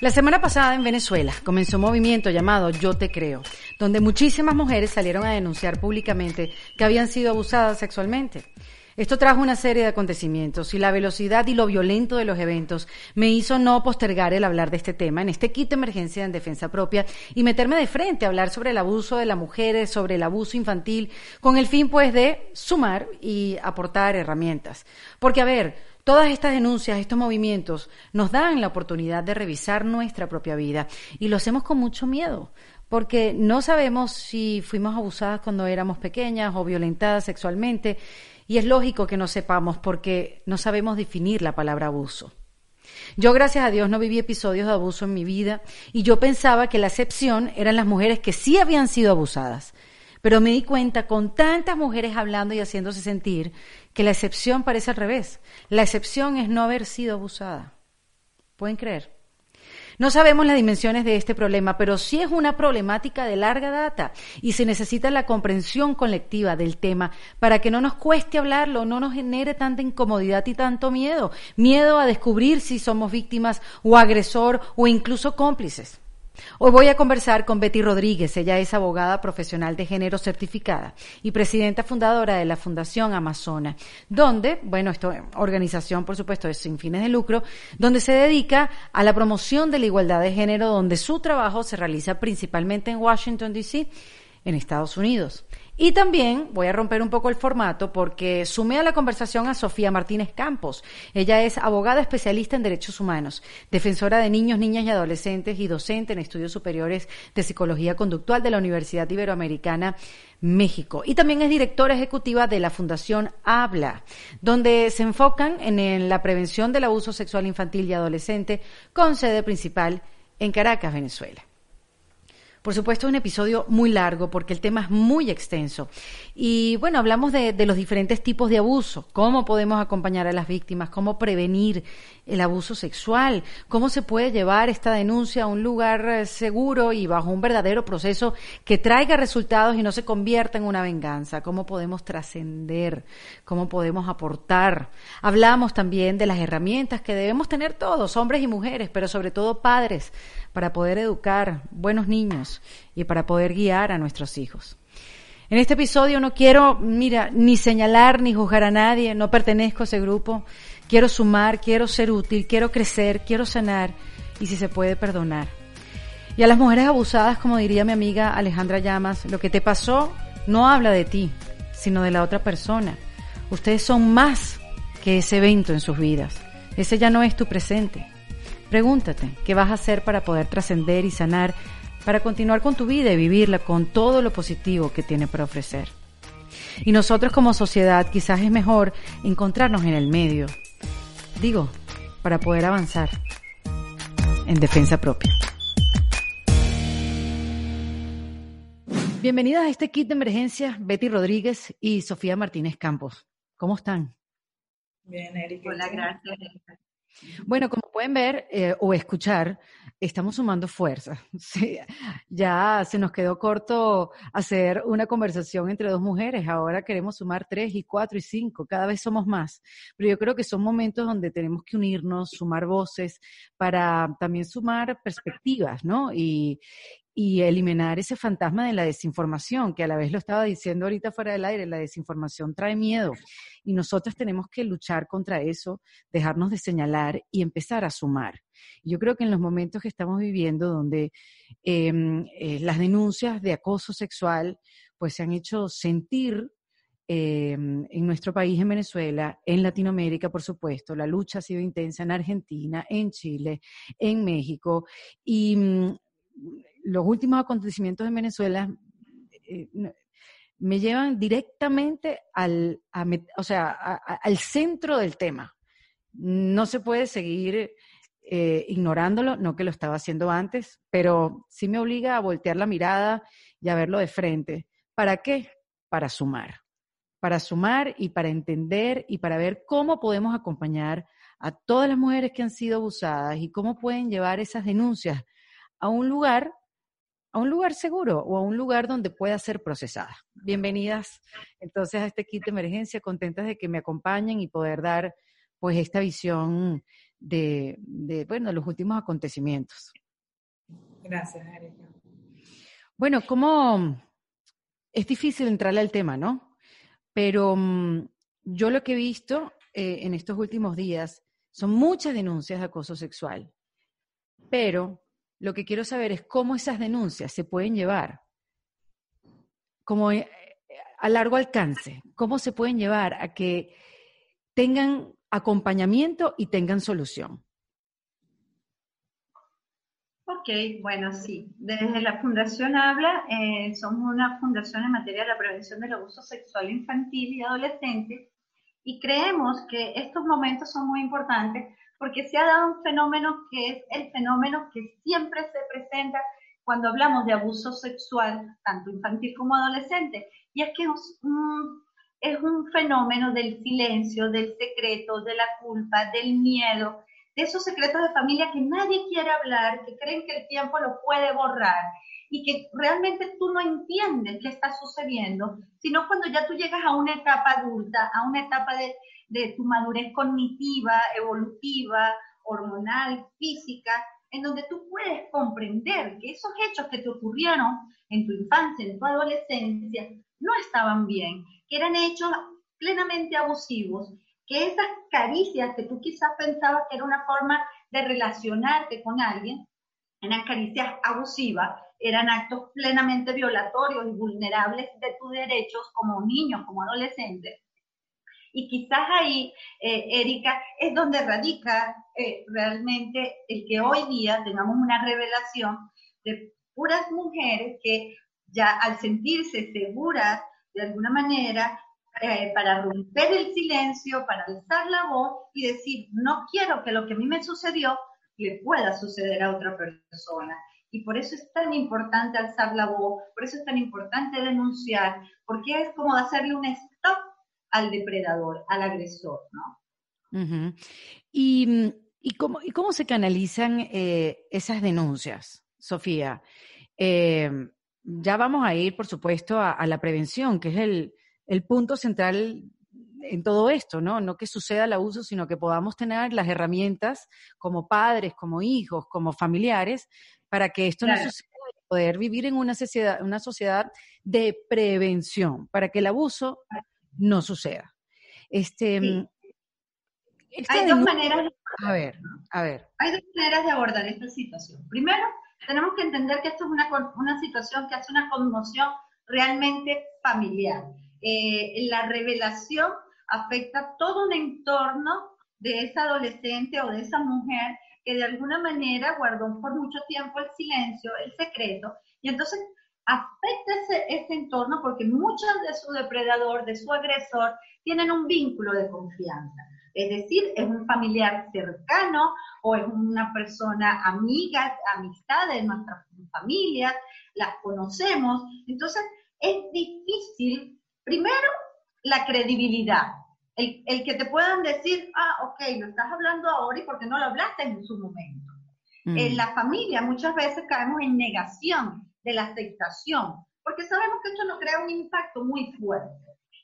La semana pasada en Venezuela comenzó un movimiento llamado Yo Te Creo, donde muchísimas mujeres salieron a denunciar públicamente que habían sido abusadas sexualmente. Esto trajo una serie de acontecimientos y la velocidad y lo violento de los eventos me hizo no postergar el hablar de este tema en este kit de emergencia en defensa propia y meterme de frente a hablar sobre el abuso de las mujeres, sobre el abuso infantil, con el fin pues de sumar y aportar herramientas. Porque a ver, Todas estas denuncias, estos movimientos nos dan la oportunidad de revisar nuestra propia vida y lo hacemos con mucho miedo, porque no sabemos si fuimos abusadas cuando éramos pequeñas o violentadas sexualmente y es lógico que no sepamos porque no sabemos definir la palabra abuso. Yo, gracias a Dios, no viví episodios de abuso en mi vida y yo pensaba que la excepción eran las mujeres que sí habían sido abusadas. Pero me di cuenta con tantas mujeres hablando y haciéndose sentir que la excepción parece al revés. La excepción es no haber sido abusada. ¿Pueden creer? No sabemos las dimensiones de este problema, pero sí es una problemática de larga data y se necesita la comprensión colectiva del tema para que no nos cueste hablarlo, no nos genere tanta incomodidad y tanto miedo, miedo a descubrir si somos víctimas o agresor o incluso cómplices. Hoy voy a conversar con Betty Rodríguez. Ella es abogada profesional de género certificada y presidenta fundadora de la Fundación Amazona, donde, bueno, esta organización, por supuesto, es sin fines de lucro, donde se dedica a la promoción de la igualdad de género, donde su trabajo se realiza principalmente en Washington, D.C., en Estados Unidos. Y también voy a romper un poco el formato porque sumé a la conversación a Sofía Martínez Campos. Ella es abogada especialista en derechos humanos, defensora de niños, niñas y adolescentes y docente en estudios superiores de psicología conductual de la Universidad Iberoamericana México. Y también es directora ejecutiva de la Fundación Habla, donde se enfocan en la prevención del abuso sexual infantil y adolescente con sede principal en Caracas, Venezuela. Por supuesto, es un episodio muy largo porque el tema es muy extenso. Y bueno, hablamos de, los diferentes tipos de abuso, cómo podemos acompañar a las víctimas, cómo prevenir el abuso sexual, cómo se puede llevar esta denuncia a un lugar eh, seguro y bajo un verdadero proceso que traiga resultados y no se convierta en una venganza, cómo podemos trascender, cómo podemos aportar. Hablamos también de las herramientas que debemos tener todos, hombres y mujeres, pero sobre todo padres, para poder educar buenos niños y para poder guiar a nuestros hijos. En este episodio no quiero, mira, ni señalar ni juzgar a nadie, no pertenezco a ese grupo. Quiero sumar, quiero ser útil, quiero crecer, quiero sanar y si se puede perdonar. Y a las mujeres abusadas, como diría mi amiga Alejandra Llamas, lo que te pasó no habla de ti, sino de la otra persona. Ustedes son más que ese evento en sus vidas. Ese ya no es tu presente. Pregúntate, ¿qué vas a hacer para poder trascender y sanar, para continuar con tu vida y vivirla con todo lo positivo que tiene para ofrecer? Y nosotros como sociedad quizás es mejor encontrarnos en el medio, digo, para poder avanzar en defensa propia. Bienvenidas a este kit de emergencia, Betty Rodríguez y Sofía Martínez Campos. ¿Cómo están? Bien, Erika. Hola, gracias. Bueno, como pueden ver eh, o escuchar, estamos sumando fuerzas. ya se nos quedó corto hacer una conversación entre dos mujeres. Ahora queremos sumar tres y cuatro y cinco. Cada vez somos más. Pero yo creo que son momentos donde tenemos que unirnos, sumar voces para también sumar perspectivas, ¿no? Y, y eliminar ese fantasma de la desinformación, que a la vez lo estaba diciendo ahorita fuera del aire, la desinformación trae miedo y nosotros tenemos que luchar contra eso, dejarnos de señalar y empezar a sumar. Yo creo que en los momentos que estamos viviendo, donde em, eh, las denuncias de acoso sexual pues se han hecho sentir em, en nuestro país, en Venezuela, en Latinoamérica, por supuesto. La lucha ha sido intensa en Argentina, en Chile, en México. Y mm, los últimos acontecimientos en Venezuela eh, me llevan directamente al, o sea, al centro del tema. No se puede seguir eh, ignorándolo, no que lo estaba haciendo antes, pero sí me obliga a voltear la mirada y a verlo de frente. ¿Para qué? Para sumar. Para sumar y para entender y para ver cómo podemos acompañar a todas las mujeres que han sido abusadas y cómo pueden llevar esas denuncias a un lugar a un lugar seguro o a un lugar donde pueda ser procesada. Bienvenidas entonces a este kit de emergencia, contentas de que me acompañen y poder dar pues esta visión de, de bueno, los últimos acontecimientos. Gracias, Erika. Bueno, como es difícil entrarle al tema, ¿no? Pero mm, yo lo que he visto eh, en estos últimos días son muchas denuncias de acoso sexual, pero lo que quiero saber es cómo esas denuncias se pueden llevar como eh, a largo alcance, cómo se pueden llevar a que tengan acompañamiento y tengan solución. Ok, bueno, sí. Desde la Fundación Habla, eh, somos una fundación en materia de la prevención del abuso sexual infantil y adolescente y creemos que estos momentos son muy importantes porque se ha dado un fenómeno que es el fenómeno que siempre se presenta cuando hablamos de abuso sexual, tanto infantil como adolescente, y es que es un, es un fenómeno del silencio, del secreto, de la culpa, del miedo, de esos secretos de familia que nadie quiere hablar, que creen que el tiempo lo puede borrar y que realmente tú no entiendes qué está sucediendo, sino cuando ya tú llegas a una etapa adulta, a una etapa de, de tu madurez cognitiva, evolutiva, hormonal, física, en donde tú puedes comprender que esos hechos que te ocurrieron en tu infancia, en tu adolescencia, no estaban bien, que eran hechos plenamente abusivos que esas caricias que tú quizás pensabas que era una forma de relacionarte con alguien, eran caricias abusivas, eran actos plenamente violatorios y vulnerables de tus derechos como niño, como adolescente. Y quizás ahí, eh, Erika, es donde radica eh, realmente el que hoy día tengamos una revelación de puras mujeres que ya al sentirse seguras de alguna manera eh, para romper el silencio, para alzar la voz y decir, no quiero que lo que a mí me sucedió le pueda suceder a otra persona. Y por eso es tan importante alzar la voz, por eso es tan importante denunciar, porque es como hacerle un al depredador, al agresor, ¿no? ¿Y, y, cómo, ¿Y cómo se canalizan eh, esas denuncias, Sofía? Eh, ya vamos a ir, por supuesto, a la prevención, que es el, el punto central en todo esto, ¿no? No que suceda el abuso, sino que podamos tener las herramientas como padres, como hijos, como familiares, para que esto no suceda y poder vivir en una sociedad, una sociedad de prevención, para que el abuso no suceda. Este, mm, Hay dos maneras. A ver, a ver. Hay dos maneras de abordar esta situación. Primero, tenemos que entender que esto es una, una situación que hace una conmoción realmente familiar eh, la revelación afecta todo un entorno de esa adolescente o de esa mujer que de alguna manera guardó por mucho tiempo el silencio, el secreto, y entonces afecta ese, ese entorno porque muchos de su depredador, de su agresor, tienen un vínculo de confianza. Es decir, es un familiar cercano o es una persona amiga, amistad de nuestras familias, las conocemos. Entonces, es difícil Primero, la credibilidad. El, que te puedan decir, ah, ok, lo estás hablando ahora y porque no lo hablaste en su momento. Mm. En la familia muchas veces caemos en negación de la aceptación, porque sabemos que esto nos crea un impacto muy fuerte.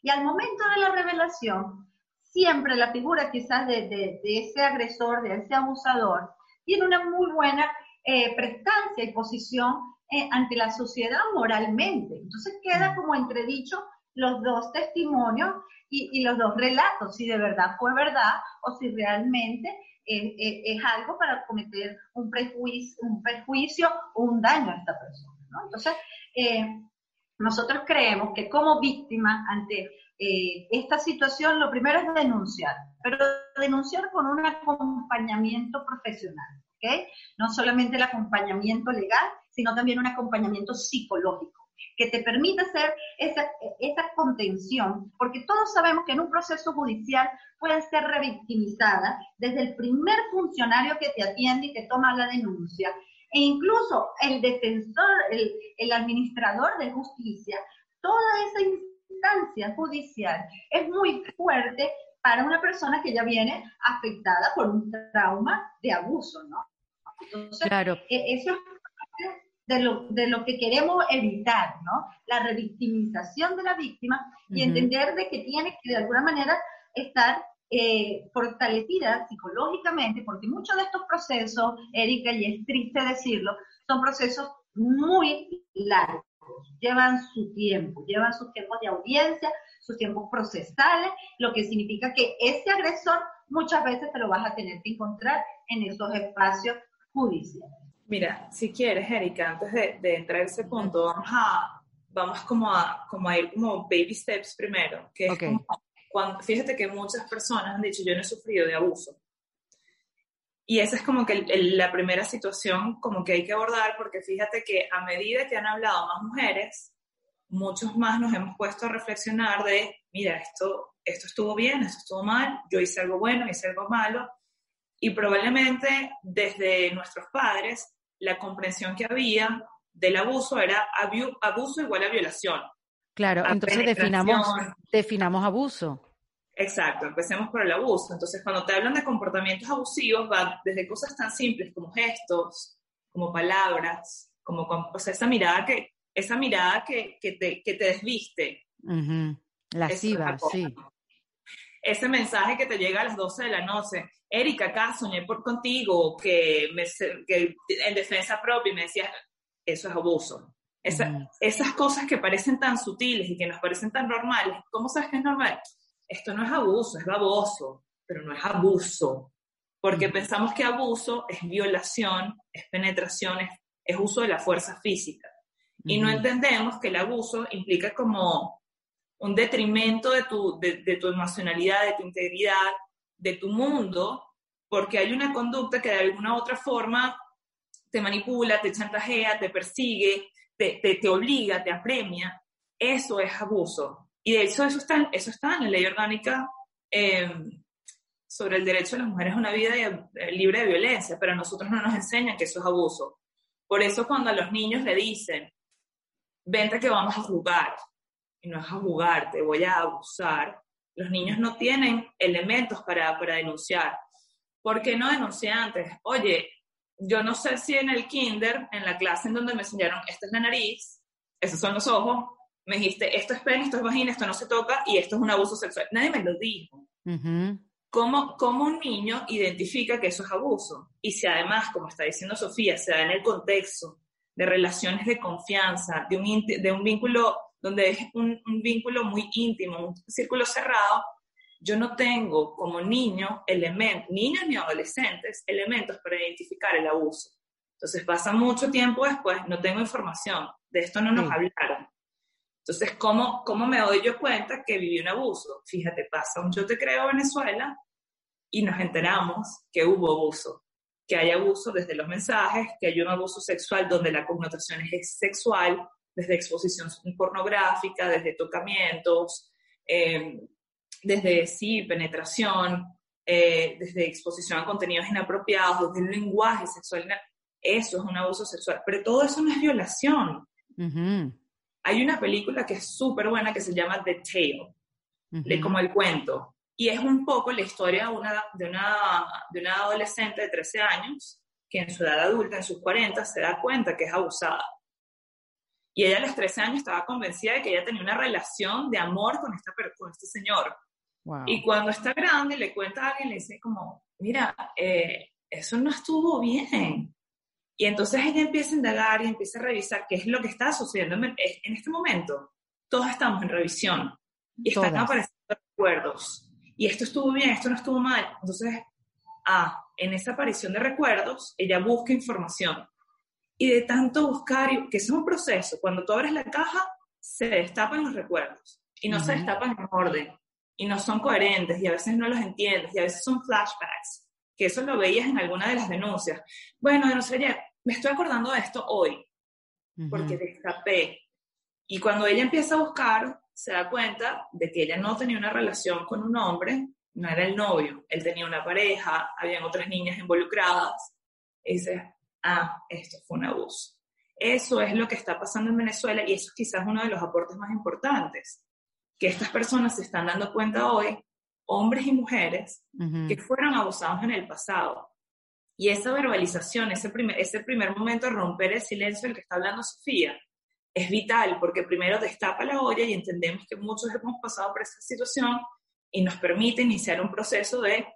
Y al momento de la revelación, siempre la figura quizás de, ese agresor, de ese abusador, tiene una muy buena eh, prestancia y posición eh, ante la sociedad moralmente. Entonces queda como entredicho los dos testimonios y, los dos relatos, si de verdad fue verdad o si realmente es, algo para cometer un prejuicio, un perjuicio o un daño a esta persona. Entonces, eh, nosotros creemos que como víctima ante eh, esta situación, lo primero es denunciar, pero denunciar con un acompañamiento profesional, ¿ok? No solamente el acompañamiento legal, sino también un acompañamiento psicológico que te permita hacer esa, esa contención, porque todos sabemos que en un proceso judicial puedes ser revictimizada desde el primer funcionario que te atiende y te toma la denuncia, e incluso el defensor, el, el administrador de justicia, toda esa instancia judicial es muy fuerte para una persona que ya viene afectada por un trauma de abuso, ¿no? Entonces, claro. E, eso es de lo, de lo que queremos evitar, ¿no? La revictimización de la víctima y entender de que tiene que de alguna manera estar eh, fortalecida psicológicamente, porque muchos de estos procesos, Erika, y es triste decirlo, son procesos muy largos, llevan su tiempo, llevan sus tiempos de audiencia, sus tiempos procesales, lo que significa que ese agresor muchas veces te lo vas a tener que encontrar en esos espacios judiciales. Mira, si quieres, Erika, antes de, entrar a ese punto, vamos a, vamos como a, como a ir como baby steps primero, que es como cuando, fíjate que muchas personas han dicho, yo no he sufrido de abuso. Y esa es como que la primera situación como que hay que abordar, porque fíjate que a medida que han hablado más mujeres, muchos más nos hemos puesto a reflexionar de, mira, esto, esto estuvo bien, esto estuvo mal, yo hice algo bueno, hice algo malo, y probablemente desde nuestros padres la comprensión que había del abuso era abuso igual a violación. Claro, entonces definamos, definamos abuso. Exacto, empecemos por el abuso. Entonces, cuando te hablan de comportamientos abusivos, va desde cosas tan simples como gestos, como palabras, como o sea, esa mirada que, esa mirada que, que, te, que te desviste. Lasciva, sí. Ese mensaje que te llega a las 12 de la noche, Erika, acá soñé por contigo, que, me, que en defensa propia me decía, eso es abuso. Esas cosas que parecen tan sutiles y que nos parecen tan normales, ¿cómo sabes que es normal? Esto no es abuso, es baboso, pero no es abuso, porque pensamos que abuso es violación, es penetración, es, uso de la fuerza física. Y no entendemos que el abuso implica como un detrimento de tu, de tu emocionalidad, de tu integridad, de tu mundo, porque hay una conducta que de alguna u otra forma te manipula, te chantajea, te persigue, te, te, obliga, te apremia. Eso es abuso. Y de hecho eso está, eso está en la ley orgánica em, sobre el derecho de las mujeres a una vida eh, libre de violencia, pero a nosotros no nos enseñan que eso es abuso. Por eso cuando a los niños le dicen, vente que vamos a jugar, y no es a jugar, te voy a abusar, los niños no tienen elementos para, para denunciar. ¿Por qué no denuncié antes? Oye, yo no sé si en el kinder, en la clase en donde me enseñaron, esta es la nariz, esos son los ojos, me dijiste, esto es pene, esto es vagina, esto no se toca y esto es un abuso sexual. Nadie me lo dijo. ¿Cómo, ¿Cómo, un niño identifica que eso es abuso? Y si además, como está diciendo Sofía, se da en el contexto de relaciones de confianza, de un, de un vínculo donde es un, vínculo muy íntimo, un círculo cerrado, yo no tengo como niño elementos, niños ni adolescentes, elementos para identificar el abuso. Entonces pasa mucho tiempo después, no tengo información, de esto no nos hablaron. Entonces, ¿cómo, ¿cómo me doy yo cuenta que viví un abuso? Fíjate, pasa un yo te creo Venezuela y nos enteramos que hubo abuso, que hay abuso desde los mensajes, que hay un abuso sexual donde la connotación es sexual, desde exposición pornográfica, desde tocamientos, eh, desde sí, penetración, eh, desde exposición a contenidos inapropiados, desde el lenguaje sexual. Eso es un abuso sexual, pero todo eso no es violación. Hay una película que es súper buena que se llama The Tale, de como el cuento, y es un poco la historia de una, de, una, de una adolescente de 13 años que en su edad adulta, en sus 40, se da cuenta que es abusada y ella a los 13 años estaba convencida de que ella tenía una relación de amor con, esta, con este señor. Y cuando está grande le cuenta a alguien, le dice como, mira, eh, eso no estuvo bien. Y entonces ella empieza a indagar y empieza a revisar qué es lo que está sucediendo en, este momento. Todos estamos en revisión y están apareciendo recuerdos. Y esto estuvo bien, esto no estuvo mal. Entonces, ah, en esa aparición de recuerdos, ella busca información y de tanto buscar, que es un proceso, cuando tú abres la caja, se destapan los recuerdos y no se destapan en orden y no son coherentes y a veces no los entiendes y a veces son flashbacks, que eso lo veías en alguna de las denuncias. Bueno, denunciaría, me estoy acordando de esto hoy, porque destapé. Y cuando ella empieza a buscar, se da cuenta de que ella no tenía una relación con un hombre, no era el novio, él tenía una pareja, habían otras niñas involucradas. Y dice, ah, esto fue un abuso. Eso es lo que está pasando en Venezuela y eso es quizás uno de los aportes más importantes, que estas personas se están dando cuenta hoy, hombres y mujeres, que fueron abusados en el pasado. Y esa verbalización, ese primer, ese primer momento romper el silencio del que está hablando Sofía, es vital porque primero destapa la olla y entendemos que muchos hemos pasado por esa situación y nos permite iniciar un proceso de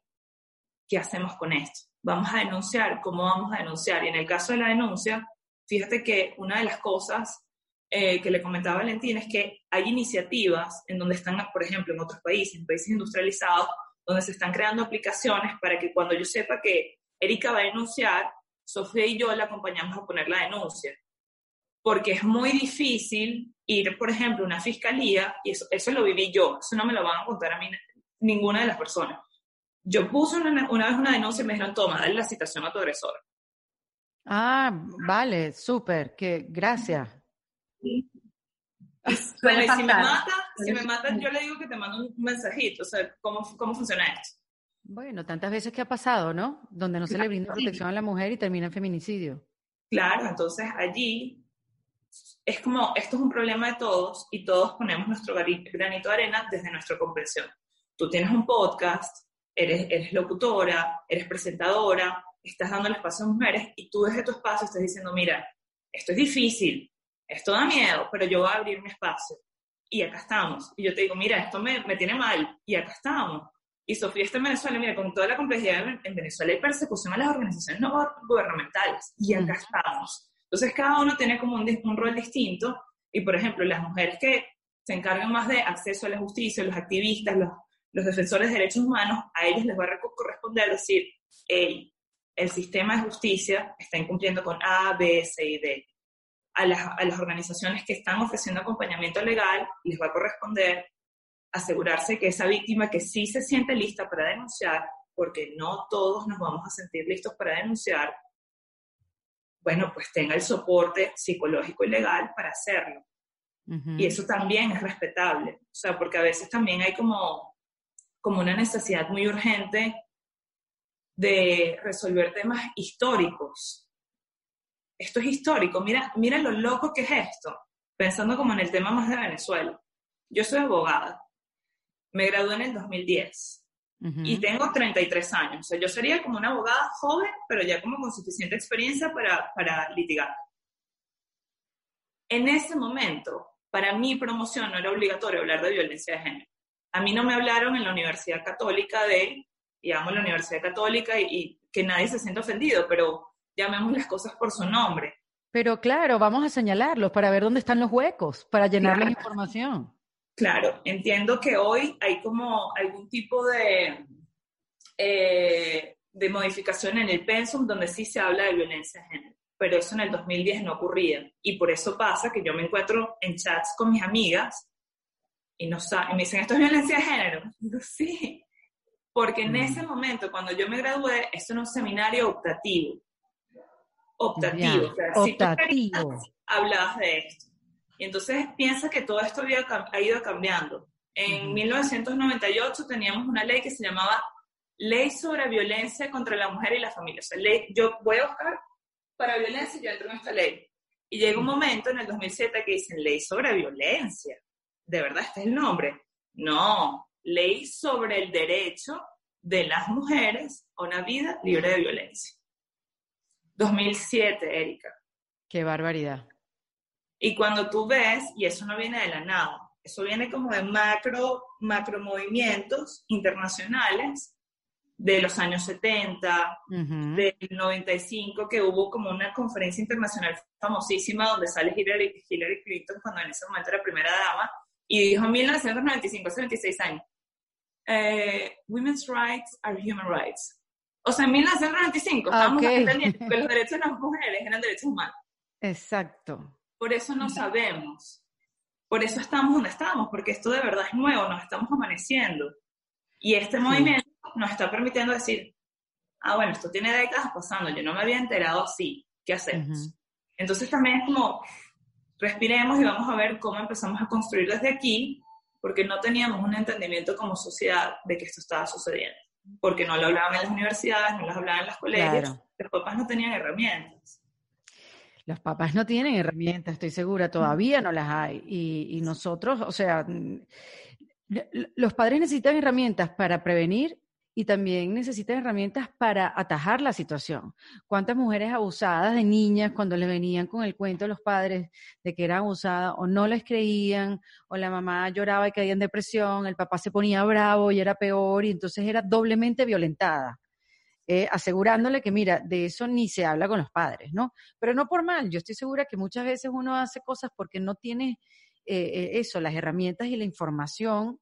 qué hacemos con esto. Vamos a denunciar, cómo vamos a denunciar. Y en el caso de la denuncia, fíjate que una de las cosas eh, que le comentaba Valentín es que hay iniciativas en donde están, por ejemplo, en otros países, en países industrializados, donde se están creando aplicaciones para que cuando yo sepa que Erika va a denunciar, Sofía y yo la acompañamos a poner la denuncia. Porque es muy difícil ir, por ejemplo, a una fiscalía, y eso, eso lo viví yo, eso no me lo van a contar a mí ninguna de las personas. Yo puse una, una vez una denuncia y me dijeron, toma, dale la citación a tu agresor. Ah, vale, súper, que gracias. Y si me mata, si me matan, yo le digo que te mando un mensajito, o sea, ¿cómo, cómo funciona esto? Bueno, tantas veces que ha pasado, ¿no? Donde no se le brinda protección a la mujer y termina en feminicidio. Claro, entonces allí es como, esto es un problema de todos y todos ponemos nuestro granito de arena desde nuestra comprensión. Tú tienes un podcast, eres, eres locutora, eres presentadora, estás dando el espacio a mujeres y tú desde tu espacio estás diciendo, mira, esto es difícil, esto da miedo, pero yo voy a abrir mi espacio. Y acá estamos. Y yo te digo, mira, esto me, me tiene mal. Y acá estamos. Y Sofía está en Venezuela, mira, con toda la complejidad en Venezuela hay persecución a las organizaciones no gubernamentales. Y acá estamos. Entonces cada uno tiene como un, un rol distinto. Y por ejemplo, las mujeres que se encargan más de acceso a la justicia, los activistas, los, los defensores de derechos humanos, a ellos les va a corresponder decir, hey, el sistema de justicia está incumpliendo con A, B, C y D a las, organizaciones que están ofreciendo acompañamiento legal les va a corresponder asegurarse que esa víctima que sí se siente lista para denunciar, porque no todos nos vamos a sentir listos para denunciar, bueno, pues tenga el soporte psicológico y legal para hacerlo. Y eso también es respetable, o sea, porque a veces también hay como, como una necesidad muy urgente de resolver temas históricos, esto es histórico, mira, mira lo loco que es esto, pensando como en el tema más de Venezuela. Yo soy abogada, me gradué en el 2010 y tengo 33 años, o sea, yo sería como una abogada joven, pero ya como con suficiente experiencia para, para litigar. En ese momento, para mi promoción no era obligatorio hablar de violencia de género. A mí no me hablaron en la Universidad Católica de, digamos, la Universidad Católica y, y que nadie se sienta ofendido, pero llamemos las cosas por su nombre. Pero claro, vamos a señalarlos para ver dónde están los huecos, para llenar la información. Claro, entiendo que hoy hay como algún tipo de, eh, de modificación en el pensum donde sí se habla de violencia de género, pero eso en el 2010 no ocurría. Y por eso pasa que yo me encuentro en chats con mis amigas y, no y me dicen, ¿esto es violencia de género? digo, sí, porque en mm. ese momento, cuando yo me gradué, esto era un seminario optativo optativo. optativo. hablabas de esto. Y entonces piensa que todo esto había, ha ido cambiando. En 1998 teníamos una ley que se llamaba Ley sobre Violencia contra la Mujer y la Familia. O sea, ley, yo voy a buscar para violencia y yo entro en esta ley. Y llega un momento en el 2007 que dicen Ley sobre Violencia. ¿De verdad este es el nombre? No, Ley sobre el derecho de las mujeres a una vida libre de violencia. 2007, Erika. Qué barbaridad. Y cuando tú ves, y eso no viene de la nada, eso viene como de macro, macro movimientos internacionales de los años 70, del 95, que hubo como una conferencia internacional famosísima donde sale Hillary, Hillary Clinton cuando en ese momento era primera dama, y dijo en 1995, hace 26 años, eh, Women's rights are human rights. O sea, en 1995 ah, estábamos entendiendo que los derechos de las mujeres eran derechos humanos. Exacto. Por eso no sabemos. Por eso estamos donde estamos, porque esto de verdad es nuevo, nos estamos amaneciendo. Y este movimiento nos está permitiendo decir, ah, bueno, esto tiene décadas pasando, yo no me había enterado así, ¿qué hacemos? Entonces también es como, respiremos y vamos a ver cómo empezamos a construir desde aquí, porque no teníamos un entendimiento como sociedad de que esto estaba sucediendo porque no lo hablaban en las universidades, no lo hablaban en las colegios, los papás no tenían herramientas. Los papás no tienen herramientas, estoy segura, todavía no las hay. Y, nosotros, o sea, los padres necesitan herramientas para prevenir y también necesitan herramientas para atajar la situación. ¿Cuántas mujeres abusadas de niñas cuando les venían con el cuento a los padres de que eran abusadas o no les creían o la mamá lloraba y caía en depresión, el papá se ponía bravo y era peor y entonces era doblemente violentada? Eh, asegurándole que, mira, de eso ni se habla con los padres, ¿no? Pero no por mal, yo estoy segura que muchas veces uno hace cosas porque no tiene eh, eh, eso, las herramientas y la información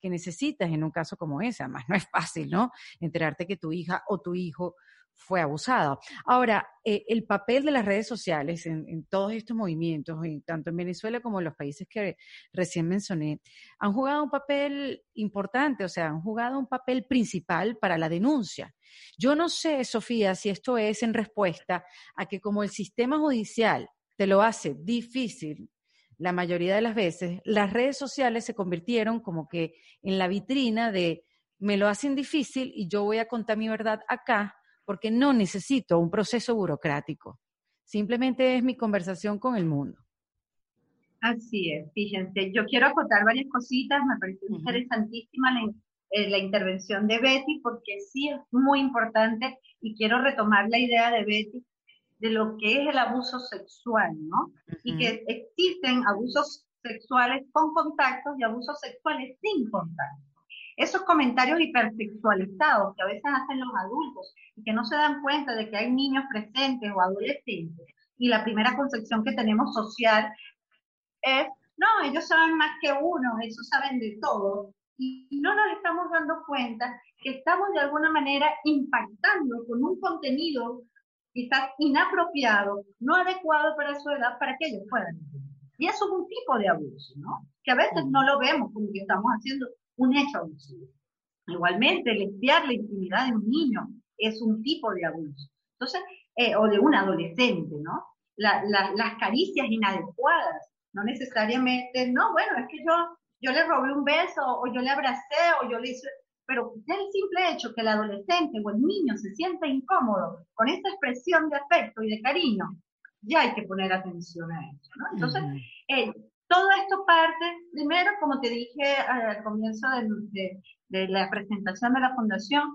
que necesitas en un caso como ese. Además, no es fácil, ¿no? Enterarte que tu hija o tu hijo fue abusado. Ahora, eh, el papel de las redes sociales en, todos estos movimientos, tanto en Venezuela como en los países que recién mencioné, han jugado un papel importante, o sea, han jugado un papel principal para la denuncia. Yo no sé, Sofía, si esto es en respuesta a que como el sistema judicial te lo hace difícil la mayoría de las veces, las redes sociales se convirtieron como que en la vitrina de me lo hacen difícil y yo voy a contar mi verdad acá porque no necesito un proceso burocrático. Simplemente es mi conversación con el mundo. Así es, fíjense, yo quiero acotar varias cositas, me pareció interesantísima la, eh, la, intervención de Betty porque sí es muy importante y quiero retomar la idea de Betty de lo que es el abuso sexual, ¿no? Y que existen abusos sexuales con contactos y abusos sexuales sin contacto. Esos comentarios hipersexualizados que a veces hacen los adultos y que no se dan cuenta de que hay niños presentes o adolescentes y la primera concepción que tenemos social es, no, ellos saben más que uno, ellos saben de todo. Y no nos estamos dando cuenta que estamos de alguna manera impactando con un contenido quizás inapropiado, no adecuado para su edad, para que ellos puedan Y eso es un tipo de abuso, ¿no? Que a veces no lo vemos como que estamos haciendo un hecho abusivo. Igualmente, el espiar la intimidad de un niño es un tipo de abuso. Entonces, eh, o de un adolescente, ¿no? las caricias inadecuadas, no necesariamente, no, bueno, es que yo, yo le robé un beso, o yo le abracé, o yo le hice, pero el simple hecho que el adolescente o el niño se sienta incómodo con esta expresión de afecto y de cariño, ya hay que poner atención a eso, ¿no? Entonces, eh, todo esto parte, primero, como te dije al comienzo de, de, la presentación de la fundación,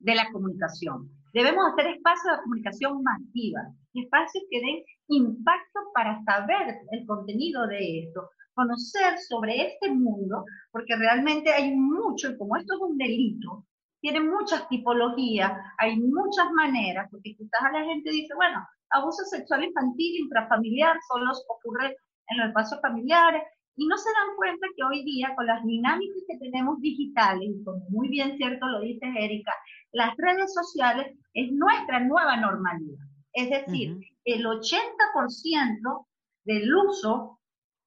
de la comunicación. Debemos hacer espacios de comunicación masiva, espacios que den impacto para saber el contenido de esto, conocer sobre este mundo, porque realmente hay mucho, y como esto es un delito, tiene muchas tipologías, hay muchas maneras, porque quizás a la gente dice, bueno, abuso sexual infantil, intrafamiliar, solo ocurre en los espacios familiares, y no se dan cuenta que hoy día con las dinámicas que tenemos digitales, y como muy bien cierto lo dice Erika, las redes sociales es nuestra nueva normalidad. Es decir, el 80% del uso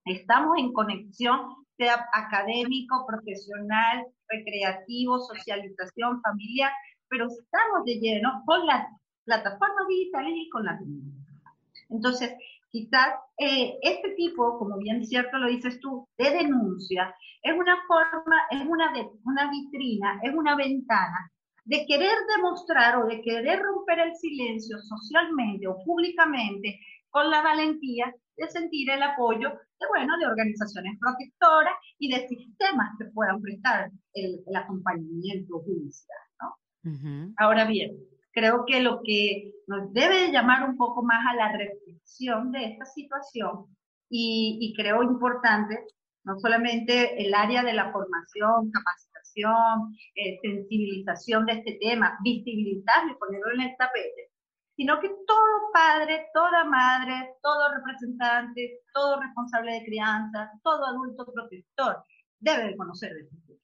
Estamos en conexión, sea académico, profesional, recreativo, socialización, familiar, pero estamos de lleno con las plataformas digitales y con las Entonces, quizás eh, este tipo, como bien cierto lo dices tú, de denuncia, es una forma, es una, de, una vitrina, es una ventana de querer demostrar o de querer romper el silencio socialmente o públicamente con la valentía de sentir el apoyo de, bueno, de organizaciones protectoras y de sistemas que puedan prestar el, acompañamiento judicial, ¿no? Ahora bien, creo que lo que nos debe llamar un poco más a la reflexión de esta situación y, creo importante, no solamente el área de la formación, capacitación, eh, sensibilización de este tema, visibilizarlo y ponerlo en el tapete, sino que todo padre, toda madre, todo representante, todo responsable de crianza, todo adulto protector debe conocer de este tema.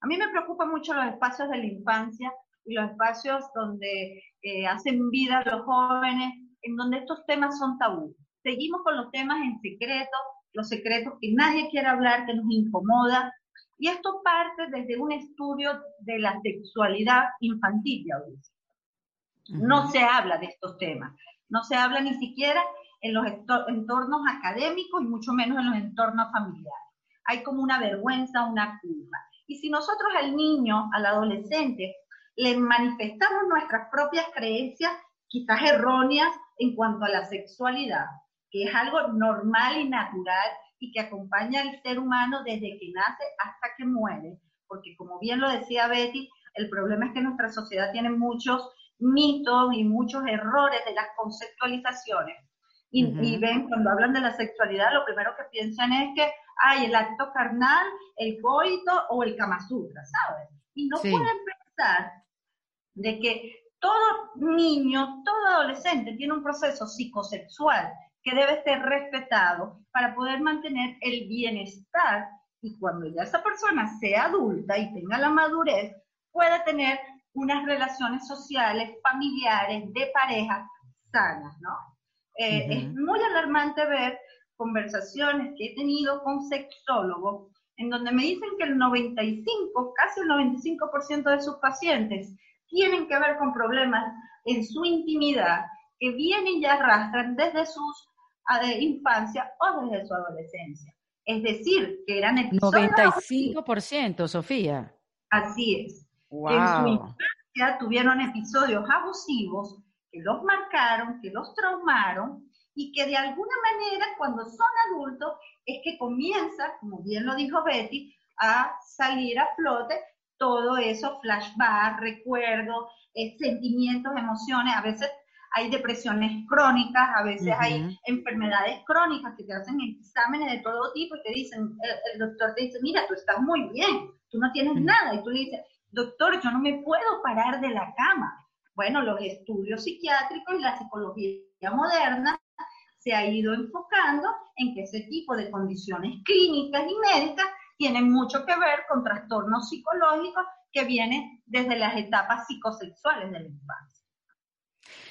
A mí me preocupan mucho los espacios de la infancia y los espacios donde eh, hacen vida los jóvenes, en donde estos temas son tabú. Seguimos con los temas en secreto, los secretos que nadie quiere hablar, que nos incomoda, y esto parte desde un estudio de la sexualidad infantil y adulta. No se habla de estos temas, no se habla ni siquiera en los entornos académicos y mucho menos en los entornos familiares. Hay como una vergüenza, una culpa. Y si nosotros al niño, al adolescente, le manifestamos nuestras propias creencias, quizás erróneas, en cuanto a la sexualidad, que es algo normal y natural y que acompaña al ser humano desde que nace hasta que muere, porque como bien lo decía Betty, El problema es que nuestra sociedad tiene muchos mitos y muchos errores de las conceptualizaciones. Y, ven, cuando hablan de la sexualidad, lo primero que piensan es que hay el acto carnal, el coito o el Kama Sutra, ¿sabes? Y no pueden pensar de que todo niño, todo adolescente tiene un proceso psicosexual que debe ser respetado para poder mantener el bienestar y cuando ya esa persona sea adulta y tenga la madurez, pueda tener unas relaciones sociales, familiares, de pareja sanas, ¿no? Eh, es muy alarmante ver conversaciones que he tenido con sexólogos en donde me dicen que el 95, casi el 95% de sus pacientes tienen que ver con problemas en su intimidad que vienen y arrastran desde sus de infancia o desde su adolescencia. Es decir, que eran episodios... 95%, Sofía. Así es. En su infancia tuvieron episodios abusivos que los marcaron, que los traumaron y que de alguna manera cuando son adultos es que comienza, como bien lo dijo Betty, a salir a flote todo eso, flashback, recuerdos, eh, sentimientos, emociones, a veces hay depresiones crónicas, a veces hay enfermedades crónicas que te hacen exámenes de todo tipo y te dicen, el, doctor te dice, mira, tú estás muy bien, tú no tienes nada, y tú le dices, doctor, yo no me puedo parar de la cama. Bueno, los estudios psiquiátricos y la psicología moderna se ha ido enfocando en que ese tipo de condiciones clínicas y médicas tienen mucho que ver con trastornos psicológicos que vienen desde las etapas psicosexuales de la infancia.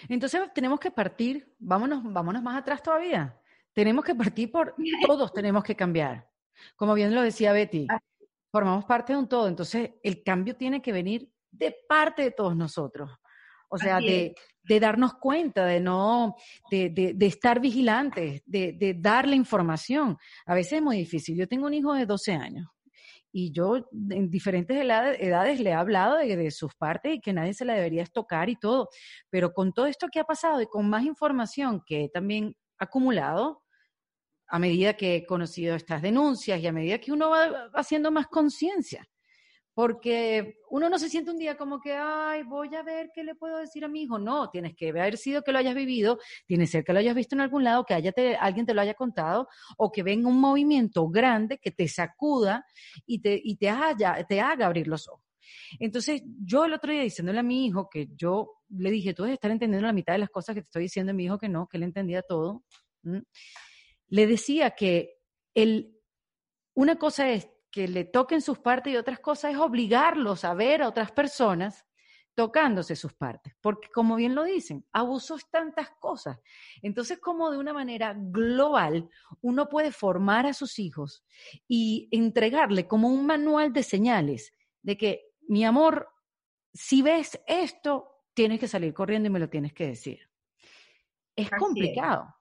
Entonces tenemos que partir, vámonos, vámonos más atrás todavía. Tenemos que partir por todos tenemos que cambiar. Como bien lo decía Betty, formamos parte de un todo, entonces el cambio tiene que venir de parte de todos nosotros. O sea, de, darnos cuenta, de no, de, de estar vigilantes, de, darle información. A veces es muy difícil. Yo tengo un hijo de 12 años y yo en diferentes edades, le he hablado de, sus partes y que nadie se la debería tocar y todo, pero con todo esto que ha pasado y con más información que he también acumulado, a medida que he conocido estas denuncias y a medida que uno va haciendo más conciencia, porque uno no se siente un día como que, ay, voy a ver qué le puedo decir a mi hijo. No, tienes que haber sido que lo hayas vivido, tiene que ser que lo hayas visto en algún lado, que haya alguien te lo haya contado, o que venga un movimiento grande que te sacuda y te, y te, te haga abrir los ojos. Entonces, yo el otro día diciéndole a mi hijo que yo le dije, tú debes estar entendiendo la mitad de las cosas que te estoy diciendo, y mi hijo que no, que él entendía todo. Le decía que el, una cosa es que le toquen sus partes y otras cosas es obligarlos a ver a otras personas tocándose sus partes, porque como bien lo dicen, abuso es tantas cosas. Entonces, como de una manera global, uno puede formar a sus hijos y entregarle como un manual de señales de que, mi amor, si ves esto, tienes que salir corriendo y me lo tienes que decir. Es complicado.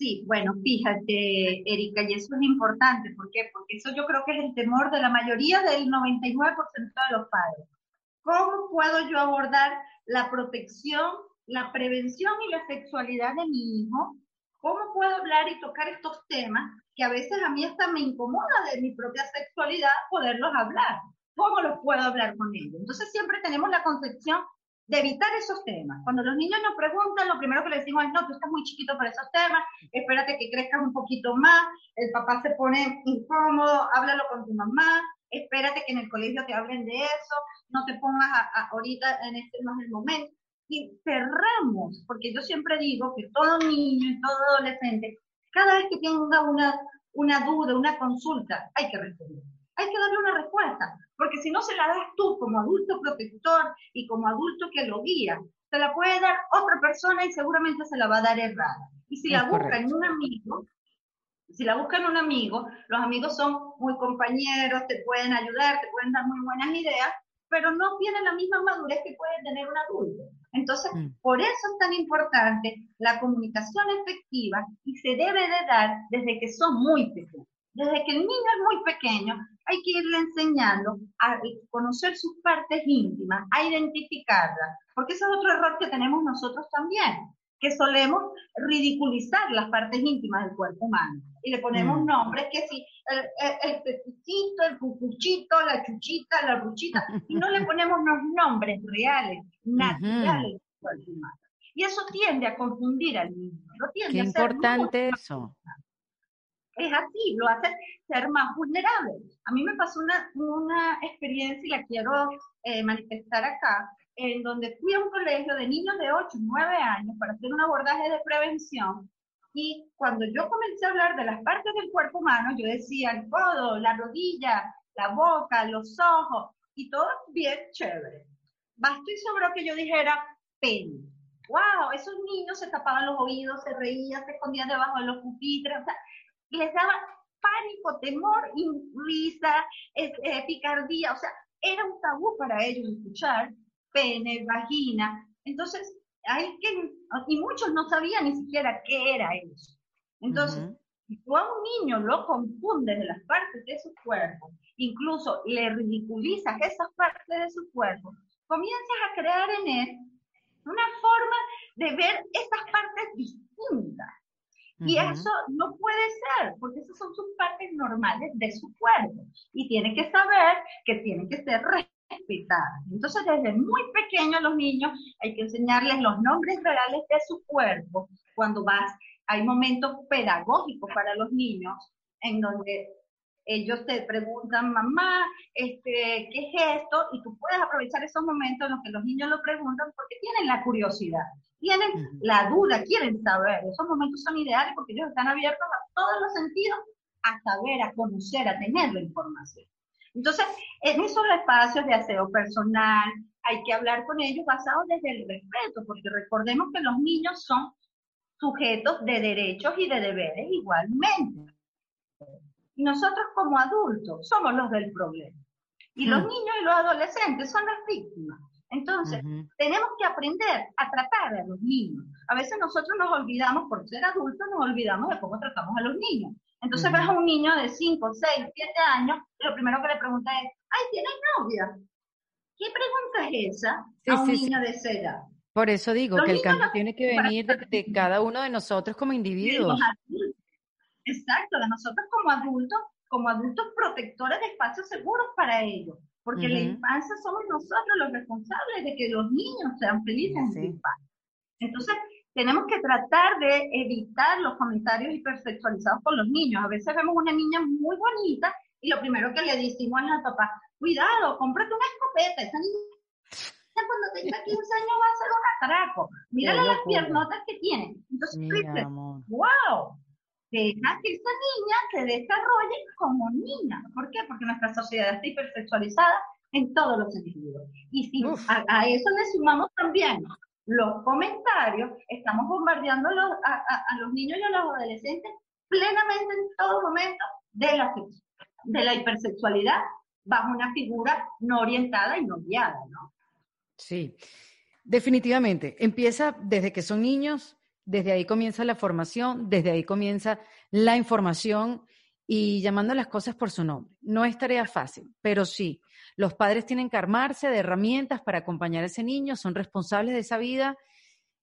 Sí, bueno, fíjate, Erika, y eso es importante. ¿Por qué? Porque eso yo creo que es el temor de la mayoría del 99% de los padres. ¿Cómo puedo yo abordar la protección, la prevención y la sexualidad de mi hijo? ¿Cómo puedo hablar y tocar estos temas que a veces a mí hasta me incomoda de mi propia sexualidad poderlos hablar? ¿Cómo los puedo hablar con ellos? Entonces siempre tenemos la concepción de evitar esos temas. Cuando los niños nos preguntan, lo primero que les decimos es, no, tú estás muy chiquito para esos temas, espérate que crezcas un poquito más, el papá se pone incómodo, háblalo con tu mamá, espérate que en el colegio te hablen de eso, no te pongas ahorita en este no es el momento. Y cerramos, porque yo siempre digo que todo niño y todo adolescente, cada vez que tenga una, una duda, una consulta, hay que responder hay que darle una respuesta, porque si no se la das tú como adulto protector y como adulto que lo guía, se la puede dar otra persona y seguramente se la va a dar errada. Y si la busca en un amigo, si la buscan un amigo, los amigos son muy compañeros, te pueden ayudar, te pueden dar muy buenas ideas, pero no tienen la misma madurez que puede tener un adulto. Entonces, mm. por eso es tan importante la comunicación efectiva y se debe de dar desde que son muy pequeños. Desde que el niño es muy pequeño, hay que irle enseñando a conocer sus partes íntimas, a identificarlas, porque ese es otro error que tenemos nosotros también. que solemos ridiculizar las partes íntimas del cuerpo humano y le ponemos mm. nombres que sí, el, el, el el cucuchito, la chuchita, la ruchita, y no le ponemos los nombres reales, naturales del cuerpo humano. Y eso tiende a confundir al niño. Lo tiende Qué importante eso. Es así, lo hace ser más vulnerable. A mí me pasó una, una experiencia y la quiero eh, manifestar acá, en donde fui a un colegio de niños de 8, 9 años para hacer un abordaje de prevención. Y cuando yo comencé a hablar de las partes del cuerpo humano, yo decía el codo, la rodilla, la boca, los ojos, y todo bien chévere. Bastó y sobró que yo dijera pene. ¡Wow! Esos niños se tapaban los oídos, se reían, se escondían debajo de los pupitres, o sea, les daba pánico, temor, risa, eh, picardía, o sea, era un tabú para ellos escuchar pene, vagina. Entonces, hay que, y muchos no sabían ni siquiera qué era eso. Entonces, si tú a un niño lo confundes de las partes de su cuerpo, incluso le ridiculizas esas partes de su cuerpo, comienzas a crear en él una forma de ver esas partes distintas. Y eso no puede ser, porque esas son sus partes normales de su cuerpo. Y tiene que saber que tienen que ser respetadas. Entonces, desde muy pequeños los niños hay que enseñarles los nombres reales de su cuerpo. Cuando vas, hay momentos pedagógicos para los niños en donde ellos te preguntan, mamá, este, ¿qué es esto? Y tú puedes aprovechar esos momentos en los que los niños lo preguntan porque tienen la curiosidad, tienen la duda, quieren saber. Esos momentos son ideales porque ellos están abiertos a todos los sentidos a saber, a conocer, a tener la información. Entonces, en esos espacios de aseo personal, hay que hablar con ellos basados desde el respeto, porque recordemos que los niños son sujetos de derechos y de deberes igualmente. Y nosotros como adultos somos los del problema. Y los hmm. niños y los adolescentes son las víctimas. Entonces, tenemos que aprender a tratar a los niños. A veces nosotros nos olvidamos, por ser adultos, nos olvidamos de cómo tratamos a los niños. Entonces ves a un niño de 5, 6, 7 años, y lo primero que le pregunta es, ay, ¿tienes novia? ¿Qué pregunta es esa a un niño de esa edad? Por eso digo que el cambio tiene que venir de, cada uno de nosotros como individuos. Exacto, de nosotros como adultos, como adultos protectores de espacios seguros para ellos, porque la infancia somos nosotros los responsables de que los niños sean felices en su infancia. Entonces, tenemos que tratar de evitar los comentarios hipersexualizados con los niños. A veces vemos una niña muy bonita y lo primero que le decimos al papá, cuidado, cómprate una escopeta, esa niña cuando tenga 15 años va a ser un atraco. Mírale las piernotas que tiene. Entonces, wow, deja que esa niña se desarrolle como niña. ¿Por qué? Porque nuestra sociedad está hipersexualizada en todos los sentidos. Y si a, eso le sumamos también los comentarios, estamos bombardeando a los, a, los niños y a los adolescentes plenamente en todo momento de la, de la hipersexualidad bajo una figura no orientada y no guiada, ¿no? Sí, definitivamente. Empieza desde que son niños desde ahí comienza la formación, desde ahí comienza la información y llamando las cosas por su nombre. No es tarea fácil, pero sí, los padres tienen que armarse de herramientas para acompañar a ese niño, son responsables de esa vida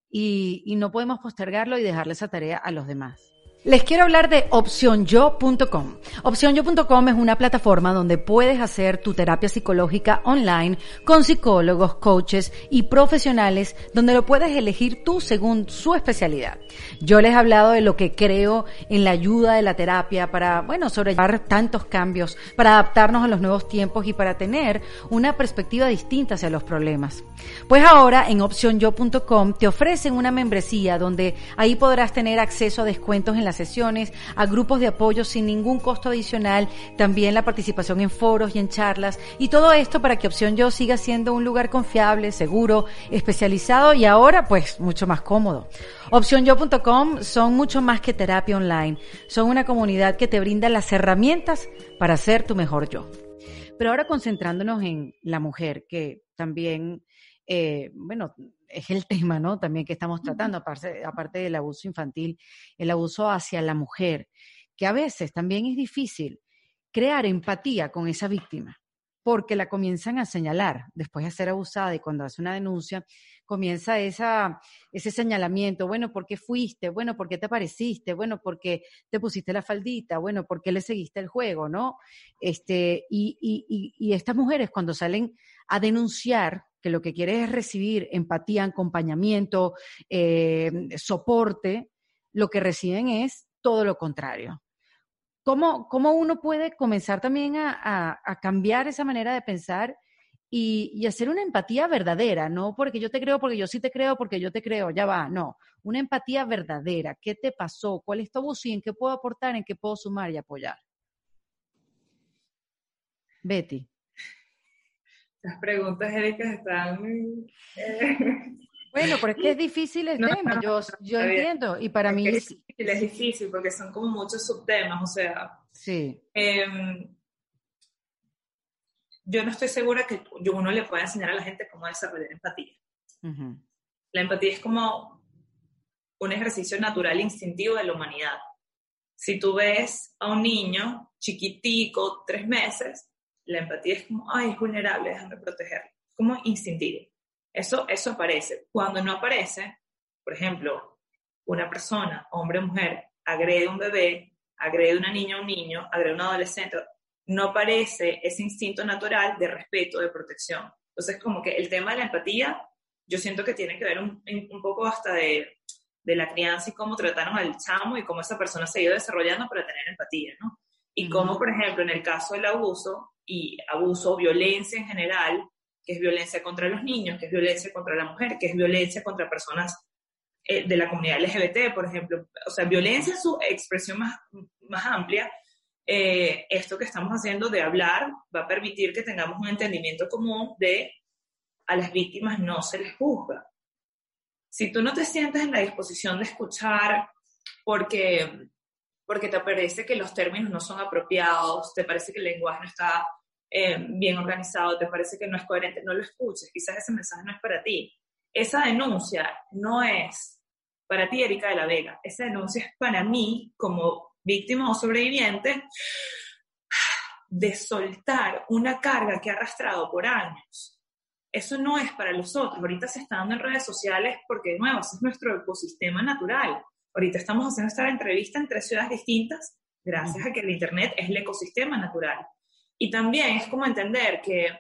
y, no podemos postergarlo y dejarle esa tarea a los demás. Les quiero hablar de opcionyo.com. Opcionyo.com es una plataforma donde puedes hacer tu terapia psicológica online con psicólogos, coaches y profesionales donde lo puedes elegir tú según su especialidad. Yo les he hablado de lo que creo en la ayuda de la terapia para, bueno, sobrellevar tantos cambios, para adaptarnos a los nuevos tiempos y para tener una perspectiva distinta hacia los problemas. Pues ahora en opcionyo.com te ofrecen una membresía donde ahí podrás tener acceso a descuentos en las sesiones, a grupos de apoyo sin ningún costo adicional, también la participación en foros y en charlas y todo esto para que Opción Yo siga siendo un lugar confiable, seguro, especializado y ahora pues mucho más cómodo. OpciónYo.com son mucho más que terapia online, son una comunidad que te brinda las herramientas para ser tu mejor yo. Pero ahora concentrándonos en la mujer, que también, eh, bueno, es el tema, ¿no? También que estamos tratando, aparte, aparte del abuso infantil, el abuso hacia la mujer, que a veces también es difícil crear empatía con esa víctima, porque la comienzan a señalar después de ser abusada y cuando hace una denuncia, comienza esa, ese señalamiento, bueno, ¿por qué fuiste? Bueno, ¿por qué te apareciste? Bueno, ¿por qué te pusiste la faldita? Bueno, ¿por qué le seguiste el juego? ¿No? Este, y, y, y, estas mujeres cuando salen a denunciar, que lo que quieren es recibir empatía, acompañamiento, eh, soporte, lo que reciben es todo lo contrario. ¿Cómo, cómo uno puede comenzar también a, cambiar esa manera de pensar y, hacer una empatía verdadera? No porque yo te creo, porque yo sí te creo, porque yo te creo, ya va, no. Una empatía verdadera. ¿Qué te pasó? ¿Cuál es tu abuso y en qué puedo aportar, en qué puedo sumar y apoyar? Betty. Las preguntas, Erika, están... Eh, bueno, pero es que es difícil el tema, yo, yo entiendo, y para mí... Es difícil, es difícil, porque son como muchos subtemas, o sea... Sí. Em, yo no estoy segura que uno le pueda enseñar a la gente cómo desarrollar empatía. La empatía es como un ejercicio natural, instintivo de la humanidad. Si tú ves a un niño chiquitico, tres meses, la empatía es como, ay, es vulnerable, déjame protegerlo. Como instintivo. Eso, eso aparece. Cuando no aparece, por ejemplo, una persona, hombre o mujer, agrede a un bebé, agrede a una niña o un niño, agrede a un adolescente, no aparece ese instinto natural de respeto, de protección. Entonces, como que el tema de la empatía, yo siento que tiene que ver un, un poco hasta de, de, la crianza y cómo trataron al chamo y cómo esa persona se ha ido desarrollando para tener empatía, ¿no? Y cómo, por ejemplo, en el caso del abuso y abuso, violencia en general, que es violencia contra los niños, que es violencia contra la mujer, que es violencia contra personas eh, de la comunidad LGBT, por ejemplo. O sea, violencia es su expresión más, más amplia. Eh, esto que estamos haciendo de hablar va a permitir que tengamos un entendimiento común de a las víctimas no se les juzga. Si tú no te sientes en la disposición de escuchar porque, porque te parece que los términos no son apropiados, te parece que el lenguaje no está eh, bien organizado, te parece que no es coherente, no lo escuches, quizás ese mensaje no es para ti. Esa denuncia no es para ti, Erika de la Vega, esa denuncia es para mí como víctima o sobreviviente de soltar una carga que ha arrastrado por años. Eso no es para los otros. Ahorita se está dando en redes sociales porque, de nuevo, ese es nuestro ecosistema natural. Ahorita estamos haciendo esta entrevista en tres ciudades distintas gracias a que el Internet es el ecosistema natural. Y también es como entender que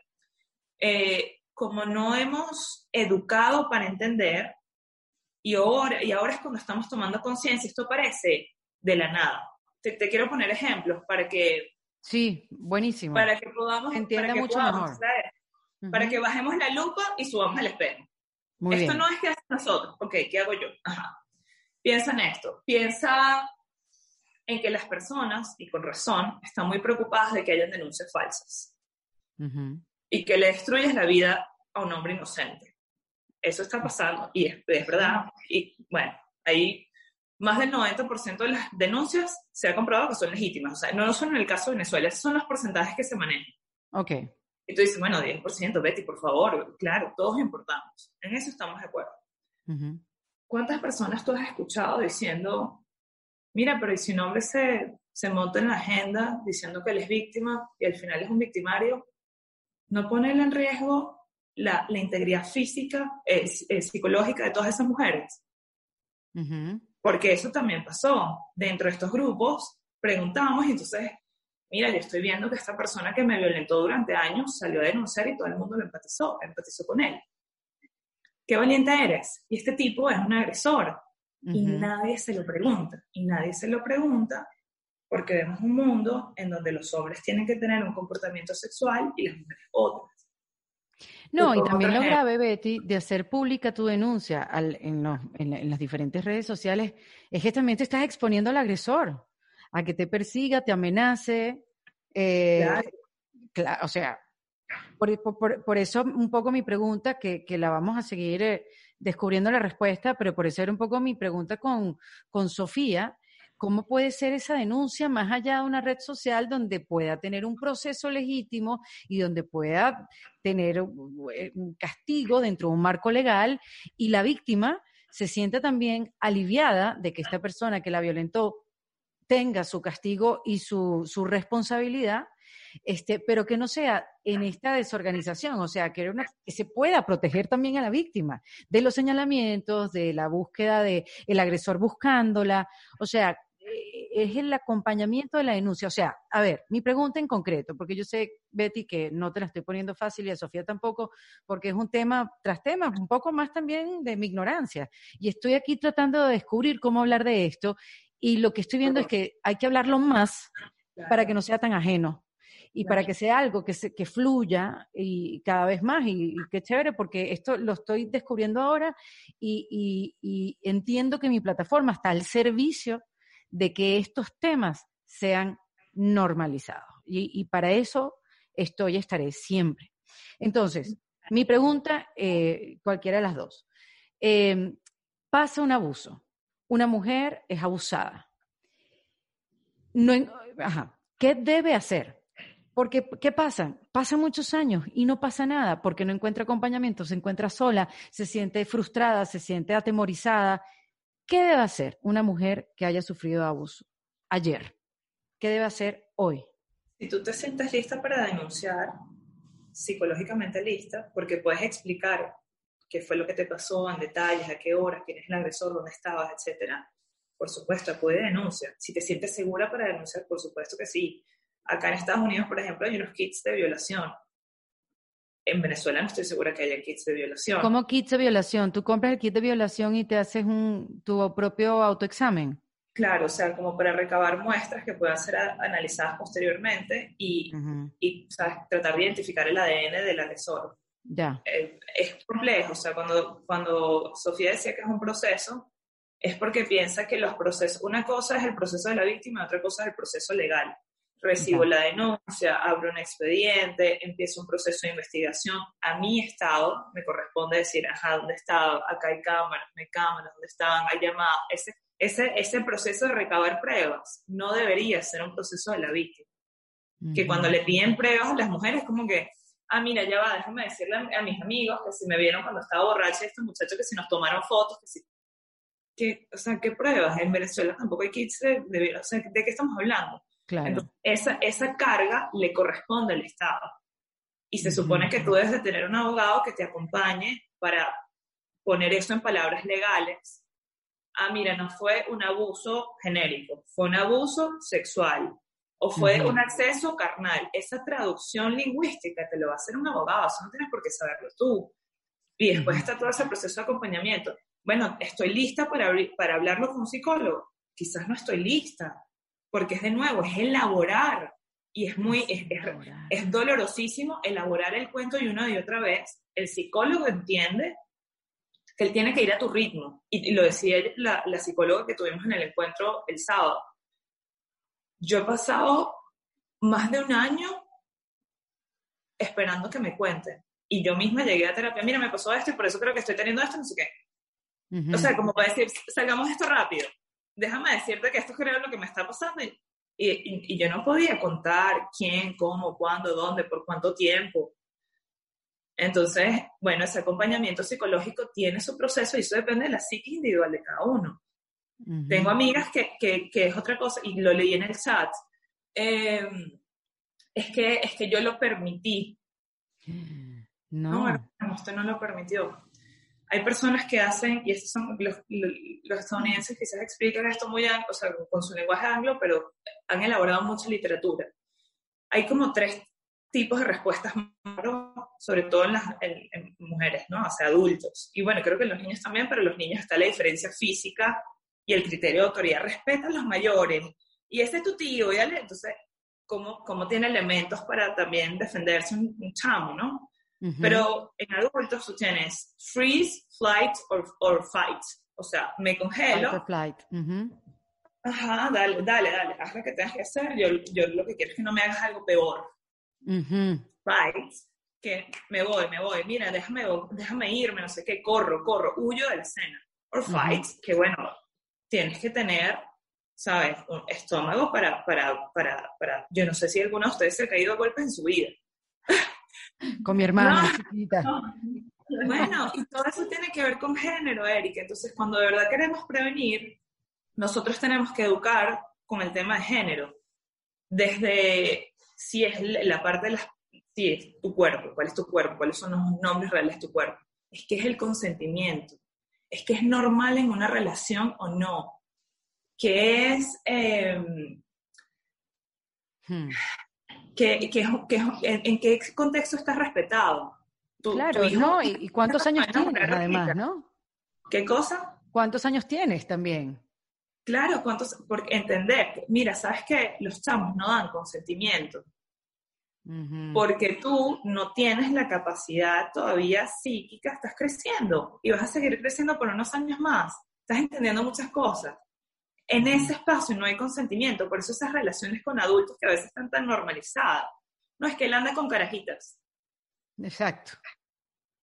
eh, como no hemos educado para entender, y ahora, y ahora es cuando estamos tomando conciencia, esto parece de la nada. Te, quiero poner ejemplos para que... Sí, buenísimo. Para que podamos... Entienda mucho mejor. Para que bajemos la lupa y subamos el espejo. esto no es que hacen nosotros. Ok, ¿qué hago yo? Ajá. Piensa en esto. Piensa en que las personas, y con razón, están muy preocupadas de que hayan denuncias falsas y que le destruyes la vida a un hombre inocente. Eso está pasando y es, verdad. Y bueno, ahí más del 90% de las denuncias se ha comprobado que son legítimas. O sea, no son en el caso de Venezuela, esos son los porcentajes que se manejan. Ok. Y tú dices, bueno, 10%, Betty, por favor. Claro, todos importamos. En eso estamos de acuerdo. ¿Cuántas personas tú has escuchado diciendo, mira, pero ¿y si un hombre se, se monta en la agenda diciendo que él es víctima y al final es un victimario? ¿No pone en riesgo la, la integridad física, eh, eh, psicológica de todas esas mujeres? Porque eso también pasó. Dentro de estos grupos preguntamos y entonces, mira, yo estoy viendo que esta persona que me violentó durante años salió a denunciar y todo el mundo lo empatizó, empatizó con él. Qué valiente eres. Y este tipo es un agresor y nadie se lo pregunta. Y nadie se lo pregunta porque vemos un mundo en donde los hombres tienen que tener un comportamiento sexual y las mujeres otras. No, y también lo grave, Betty, de hacer pública tu denuncia en, las diferentes redes sociales, es que también te estás exponiendo al agresor, a que te persiga, te amenace. Eh, o sea, por, eso un poco mi pregunta, que, la vamos a seguir eh, descubriendo la respuesta, pero por eso era un poco mi pregunta con, con Sofía. ¿Cómo puede ser esa denuncia más allá de una red social donde pueda tener un proceso legítimo y donde pueda tener un castigo dentro de un marco legal y la víctima se sienta también aliviada de que esta persona que la violentó tenga su castigo y su, su responsabilidad este, pero que no sea en esta desorganización, o sea, que, que se pueda proteger también a la víctima de los señalamientos, de la búsqueda de el agresor buscándola, o sea, eh, es el acompañamiento de la denuncia. O sea, a ver, mi pregunta en concreto, porque yo sé, Betty, que no te la estoy poniendo fácil y a Sofía tampoco, porque es un tema tras tema, un poco más también de mi ignorancia. Y estoy aquí tratando de descubrir cómo hablar de esto y lo que estoy viendo es que hay que hablarlo más para que no sea tan ajeno y para que sea algo que, se, que fluya y cada vez más y, qué chévere porque esto lo estoy descubriendo ahora y, y, entiendo que mi plataforma está al servicio de que estos temas sean normalizados y, para eso estoy y estaré siempre. Entonces, mi pregunta, eh, cualquiera de las dos, eh, pasa un abuso, una mujer es abusada. No, ajá, ¿Qué debe hacer? Porque, ¿qué pasa? Pasan muchos años y no pasa nada porque no encuentra acompañamiento, se encuentra sola, se siente frustrada, se siente atemorizada. ¿Qué debe hacer una mujer que haya sufrido abuso ayer? ¿Qué debe hacer hoy? Si tú te sientes lista para denunciar, psicológicamente lista, porque puedes explicar qué fue lo que te pasó en detalles, a qué horas, quién es el agresor, dónde estabas, etcétera. Por supuesto, acude denuncia. Si te sientes segura para denunciar, por supuesto que sí. Acá en Estados Unidos, por ejemplo, hay unos kits de violación. En Venezuela no estoy segura que haya kits de violación. ¿Cómo kits de violación? ¿Tú compras el kit de violación y te haces un, tu propio autoexamen? Claro, o sea, como para recabar muestras que puedan ser analizadas posteriormente y, y tratar de identificar el ADN del agresor. Ya. Eh, es complejo, o sea, cuando, cuando Sofía decía que es un proceso, es porque piensa que los procesos, una cosa es el proceso de la víctima, otra cosa es el proceso legal. Recibo la denuncia, abro un expediente, empiezo un proceso de investigación. A mi estado me corresponde decir, ajá, ¿dónde estaba? Acá hay cámaras, no hay cámaras, ¿dónde estaban? Hay llamadas. Ese, ese, ese proceso de recabar pruebas no debería ser un proceso de la víctima. Que cuando le piden pruebas, las mujeres como que, ah, mira, ya va, déjame decirle a, mis amigos que si me vieron cuando estaba borracha, estos muchachos que si nos tomaron fotos, que si ¿qué, o sea, ¿qué pruebas? En Venezuela tampoco hay kits de, de, o sea, ¿de qué estamos hablando? Claro. esa, esa carga le corresponde al Estado. Y se supone que tú debes de tener un abogado que te acompañe para poner eso en palabras legales. Ah, mira, no fue un abuso genérico, fue un abuso sexual o fue un acceso carnal. Esa traducción lingüística te lo va a hacer un abogado, eso no tienes por qué saberlo tú. Y después está todo ese proceso de acompañamiento bueno, estoy lista para, para hablarlo con un psicólogo. Quizás no estoy lista, porque es de nuevo, es elaborar. Y es muy, es, es, dolorosísimo elaborar el cuento y una y otra vez. El psicólogo entiende que él tiene que ir a tu ritmo. Y, lo decía la, la psicóloga que tuvimos en el encuentro el sábado. Yo he pasado más de un año esperando que me cuente. Y yo misma llegué a terapia, mira, me pasó esto y por eso creo que estoy teniendo esto, no sé qué. O sea, como para decir, salgamos esto rápido. Déjame decirte que esto creo lo que me está pasando. Y, y, y, yo no podía contar quién, cómo, cuándo, dónde, por cuánto tiempo. Entonces, bueno, ese acompañamiento psicológico tiene su proceso y eso depende de la psique individual de cada uno. Tengo amigas que, que, que, es otra cosa, y lo leí en el chat, em, es, que, es que yo lo permití. No. no, usted no lo permitió hay personas que hacen, y estos son los, los, estadounidenses quizás explican esto muy, o sea, con su lenguaje anglo, pero han elaborado mucha literatura. Hay como tres tipos de respuestas, sobre todo en las mujeres, ¿no? O sea, adultos. Y bueno, creo que en los niños también, pero en los niños está la diferencia física y el criterio de autoridad. Respeta a los mayores. Y este es tu tío, y entonces, ¿cómo, ¿cómo tiene elementos para también defenderse un, un chamo, ¿no? Pero en adultos tú tienes freeze, flight or, fight. O sea, me congelo. flight. Ajá, dale, dale, dale, haz lo que tengas que hacer. Yo, yo lo que quiero es que no me hagas algo peor. Fight, que me voy, me voy, mira, déjame, déjame irme, no sé qué, corro, corro, huyo de la escena. Or fight, que bueno, tienes que tener, ¿sabes? Un estómago para, para, para, para, yo no sé si alguno de ustedes se ha caído a golpes en su vida. Con mi hermana chiquita. Bueno, y todo eso tiene que ver con género, Erika. Entonces, cuando de verdad queremos prevenir, nosotros tenemos que educar con el tema de género. Desde, si es la parte de las, si es tu cuerpo, cuál es tu cuerpo, cuáles son los nombres reales de tu cuerpo, es que es el consentimiento, es que es normal en una relación o no, que es... Em, hmm. Que, que, en, qué contexto estás respetado. claro, ¿no? ¿Y, cuántos años tienes además, no? ¿Qué cosa? ¿Cuántos años tienes también? Claro, cuántos, porque entender, mira, sabes que los chamos no dan consentimiento, porque tú no tienes la capacidad todavía psíquica, estás creciendo y vas a seguir creciendo por unos años más, estás entendiendo muchas cosas. En ese espacio no hay consentimiento, por eso esas relaciones con adultos que a veces están tan normalizadas. No es que él anda con carajitas. Exacto.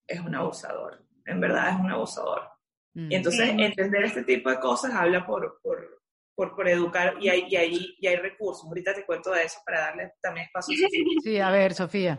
Es un abusador, en verdad es un abusador. Mm. Y entonces entender este tipo de cosas habla por, por, por, por educar y hay, y, hay, y hay recursos. Ahorita te cuento de eso para darle también espacio. Sí, a ver, Sofía.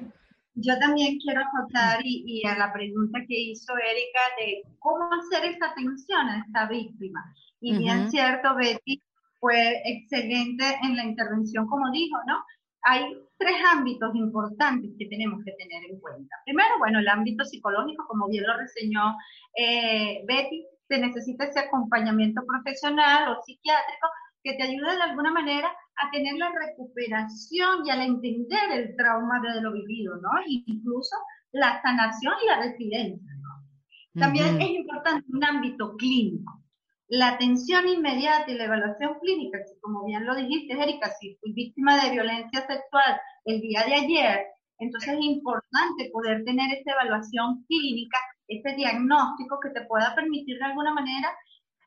Yo también quiero acotar y, y, a la pregunta que hizo Erika de cómo hacer esta atención a esta víctima. Y bien cierto, Betty fue excelente en la intervención, como dijo, ¿no? Hay tres ámbitos importantes que tenemos que tener en cuenta. Primero, bueno, el ámbito psicológico, como bien lo reseñó eh, Betty, se necesita ese acompañamiento profesional o psiquiátrico que te ayude de alguna manera a tener la recuperación y al entender el trauma de lo vivido, ¿no? Incluso la sanación y la resiliencia, ¿no? También es importante un ámbito clínico. La atención inmediata y la evaluación clínica, como bien lo dijiste, Erika, si fui víctima de violencia sexual el día de ayer, entonces es importante poder tener esa evaluación clínica, ese diagnóstico que te pueda permitir de alguna manera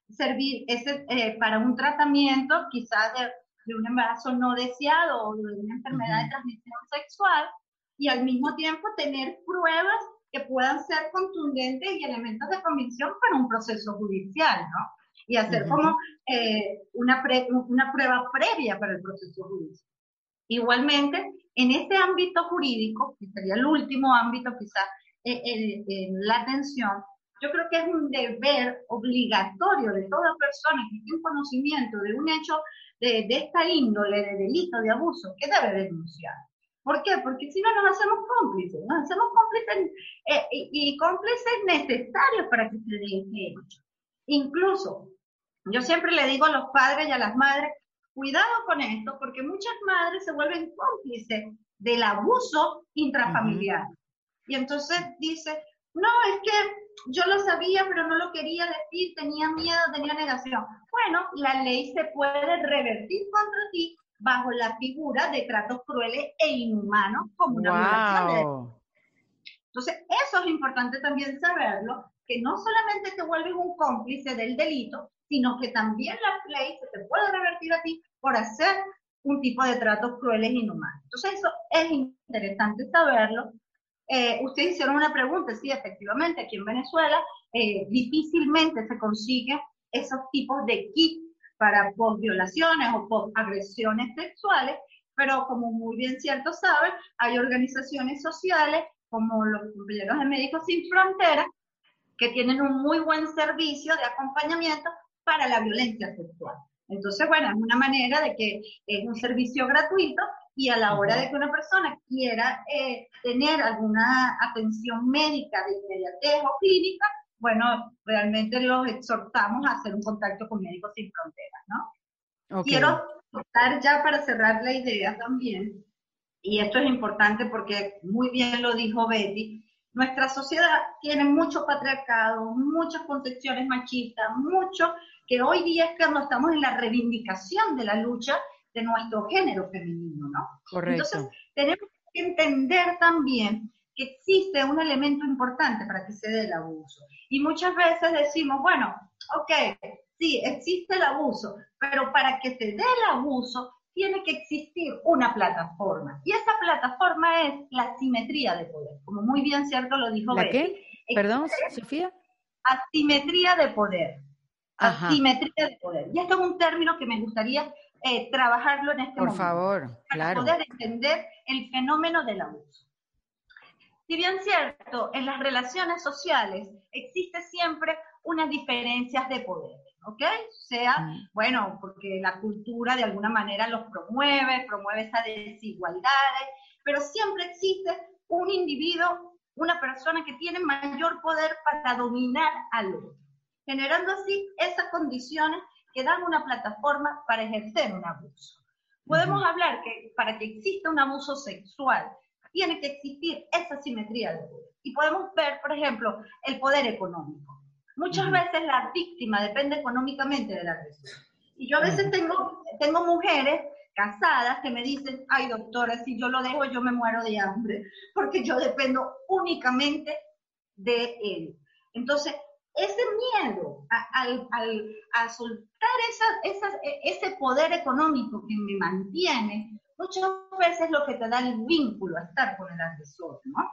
servir ese, eh, para un tratamiento quizás de, un embarazo no deseado o de una enfermedad de transmisión sexual y al mismo tiempo tener pruebas que puedan ser contundentes y elementos de convicción para un proceso judicial, ¿no? Y hacer como eh, una, una prueba previa para el proceso judicial. Igualmente, en este ámbito jurídico, que sería el último ámbito quizás eh, en la atención, yo creo que es un deber obligatorio de toda persona que tiene conocimiento de un hecho de, de, esta índole, de delito, de abuso, que debe denunciar. ¿Por qué? Porque si no nos hacemos cómplices, nos hacemos cómplices eh, y, y, cómplices necesarios para que se dé este hecho. Incluso yo siempre le digo a los padres y a las madres, cuidado con esto, porque muchas madres se vuelven cómplices del abuso intrafamiliar. Y entonces dice, no, es que yo lo sabía, pero no lo quería decir, tenía miedo, tenía negación. Bueno, la ley se puede revertir contra ti bajo la figura de tratos crueles e inhumanos como una violación Entonces, eso es importante también saberlo, que no solamente te vuelves un cómplice del delito, sino que también la ley se te puede revertir a ti por hacer un tipo de tratos crueles e inhumanos. Entonces eso es interesante saberlo. Eh, ustedes hicieron una pregunta, sí, efectivamente, aquí en Venezuela eh, difícilmente se consiguen esos tipos de kits para post-violaciones o post-agresiones sexuales, pero como muy bien cierto saben, hay organizaciones sociales como los compañeros de Médicos Sin Fronteras que tienen un muy buen servicio de acompañamiento para la violencia sexual. Entonces, bueno, es una manera de que es un servicio gratuito y a la hora de que una persona quiera eh, tener alguna atención médica de inmediatez o clínica, bueno, realmente los exhortamos a hacer un contacto con Médicos Sin Fronteras, ¿no? Quiero contar ya para cerrar la idea también, y esto es importante porque muy bien lo dijo Betty, nuestra sociedad tiene mucho patriarcado, muchas concepciones machistas, mucho que hoy día es cuando estamos en la reivindicación de la lucha de nuestro género femenino, ¿no? Correcto. Entonces, tenemos que entender también que existe un elemento importante para que se dé el abuso. Y muchas veces decimos, bueno, ok, sí, existe el abuso, pero para que se dé el abuso tiene que existir una plataforma. Y esa plataforma es la simetría de poder, como muy bien cierto lo dijo ¿La qué? Perdón, Sofía. Asimetría de poder. Asimetría de poder. Y esto es un término que me gustaría eh, trabajarlo en este momento. Por favor, para poder entender el fenómeno del abuso. Si bien cierto, en las relaciones sociales existe siempre unas diferencias de poder. ¿Ok? Sea, mm. bueno, porque la cultura de alguna manera los promueve, promueve esas desigualdades, pero siempre existe un individuo, una persona que tiene mayor poder para dominar al otro, generando así esas condiciones que dan una plataforma para ejercer un abuso. Podemos hablar que para que exista un abuso sexual, tiene que existir esa simetría de poder. Y podemos ver, por ejemplo, el poder económico. Muchas veces la víctima depende económicamente del agresor. Y yo a veces tengo, tengo mujeres casadas que me dicen, ay doctora, si yo lo dejo yo me muero de hambre, porque yo dependo únicamente de él. Entonces, ese miedo a, soltar ese poder económico que me mantiene, muchas veces lo que te da el vínculo a estar con el agresor, ¿no?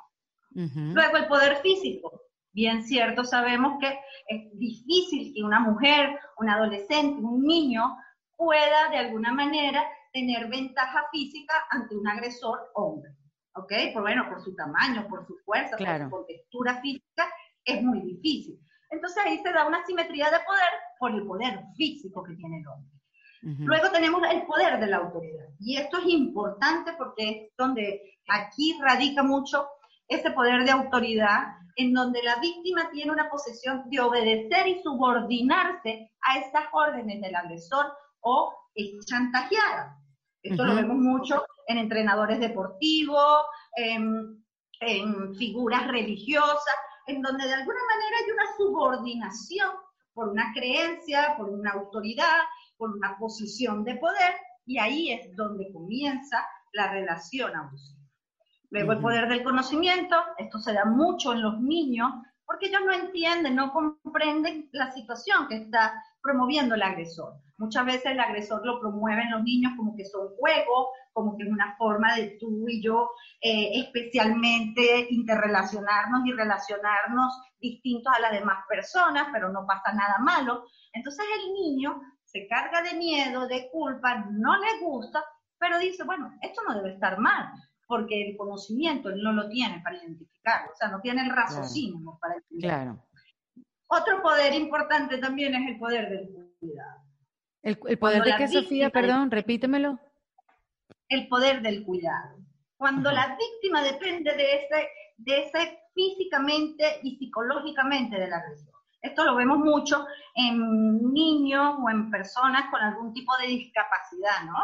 Luego el poder físico. Bien cierto, sabemos que es difícil que una mujer, un adolescente, un niño pueda de alguna manera tener ventaja física ante un agresor hombre. ¿Ok? Por bueno, por su tamaño, por su fuerza, por su contextura física, es muy difícil. Entonces ahí se da una simetría de poder por el poder físico que tiene el hombre. Luego tenemos el poder de la autoridad. Y esto es importante porque es donde aquí radica mucho ese poder de autoridad en donde la víctima tiene una posición de obedecer y subordinarse a estas órdenes del agresor o es chantajeada. Esto lo vemos mucho en entrenadores deportivos, en, en figuras religiosas, en donde de alguna manera hay una subordinación por una creencia, por una autoridad, por una posición de poder, y ahí es donde comienza la relación abusiva. Luego el poder del conocimiento, esto se da mucho en los niños, porque ellos no entienden, no comprenden la situación que está promoviendo el agresor. Muchas veces el agresor lo promueve en los niños como que son juegos, como que es una forma de tú y yo eh, especialmente interrelacionarnos y relacionarnos distintos a las demás personas, pero no pasa nada malo. Entonces el niño se carga de miedo, de culpa, no le gusta, pero dice, bueno, esto no debe estar mal, porque el conocimiento él no lo tiene para identificarlo, o sea, no tiene el raciocinio para identificarlo. Claro. Otro poder importante también es el poder del cuidado. ¿El, poder de qué, Sofía? Perdón, repítemelo. El poder del cuidado. Cuando la víctima depende de ese, de ese físicamente y psicológicamente del agresor. Esto lo vemos mucho en niños o en personas con algún tipo de discapacidad, ¿no?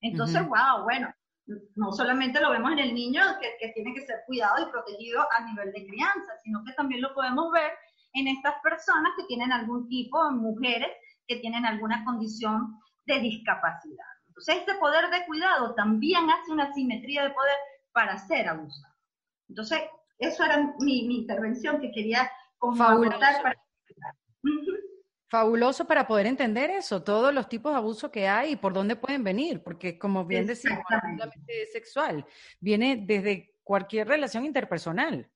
Entonces, wow, bueno, no solamente lo vemos en el niño que, que, tiene que ser cuidado y protegido a nivel de crianza, sino que también lo podemos ver en estas personas que tienen algún tipo, mujeres que tienen alguna condición de discapacidad. Entonces, este poder de cuidado también hace una simetría de poder para ser abusado. Entonces, eso era mi, intervención que quería aportar para Fabuloso para poder entender eso, todos los tipos de abuso que hay y por dónde pueden venir, porque como bien decimos, no solamente es sexual, viene desde cualquier relación interpersonal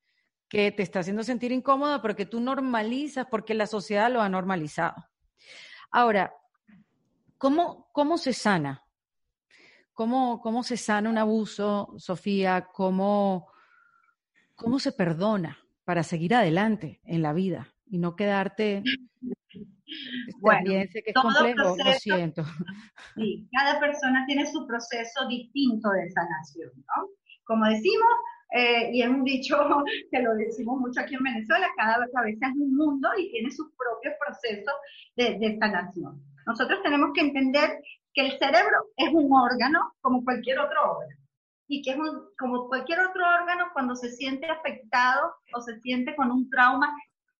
que te está haciendo sentir incómoda porque tú normalizas, porque la sociedad lo ha normalizado. Ahora, ¿cómo, cómo se sana? ¿Cómo, ¿Cómo se sana un abuso, Sofía? ¿Cómo, ¿Cómo se perdona para seguir adelante en la vida y no quedarte bueno, sé que es complejo, lo siento. Sí, cada persona tiene su proceso distinto de sanación, ¿no? Como decimos, eh, y es un dicho que lo decimos mucho aquí en Venezuela, cada cabeza es un mundo y tiene sus propios procesos de, de sanación. Nosotros tenemos que entender que el cerebro es un órgano como cualquier otro órgano y que es como cualquier otro órgano cuando se siente afectado o se siente con un trauma,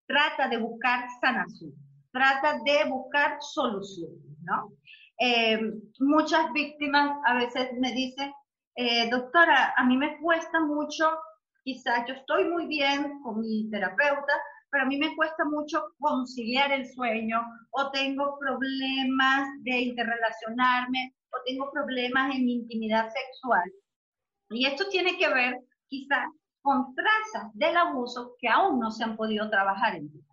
trata de buscar sanación trata de buscar soluciones, ¿no? Eh, muchas víctimas a veces me dicen, eh, doctora, a mí me cuesta mucho, quizás yo estoy muy bien con mi terapeuta, pero a mí me cuesta mucho conciliar el sueño o tengo problemas de interrelacionarme o tengo problemas en mi intimidad sexual. Y esto tiene que ver quizás con trazas del abuso que aún no se han podido trabajar en ti.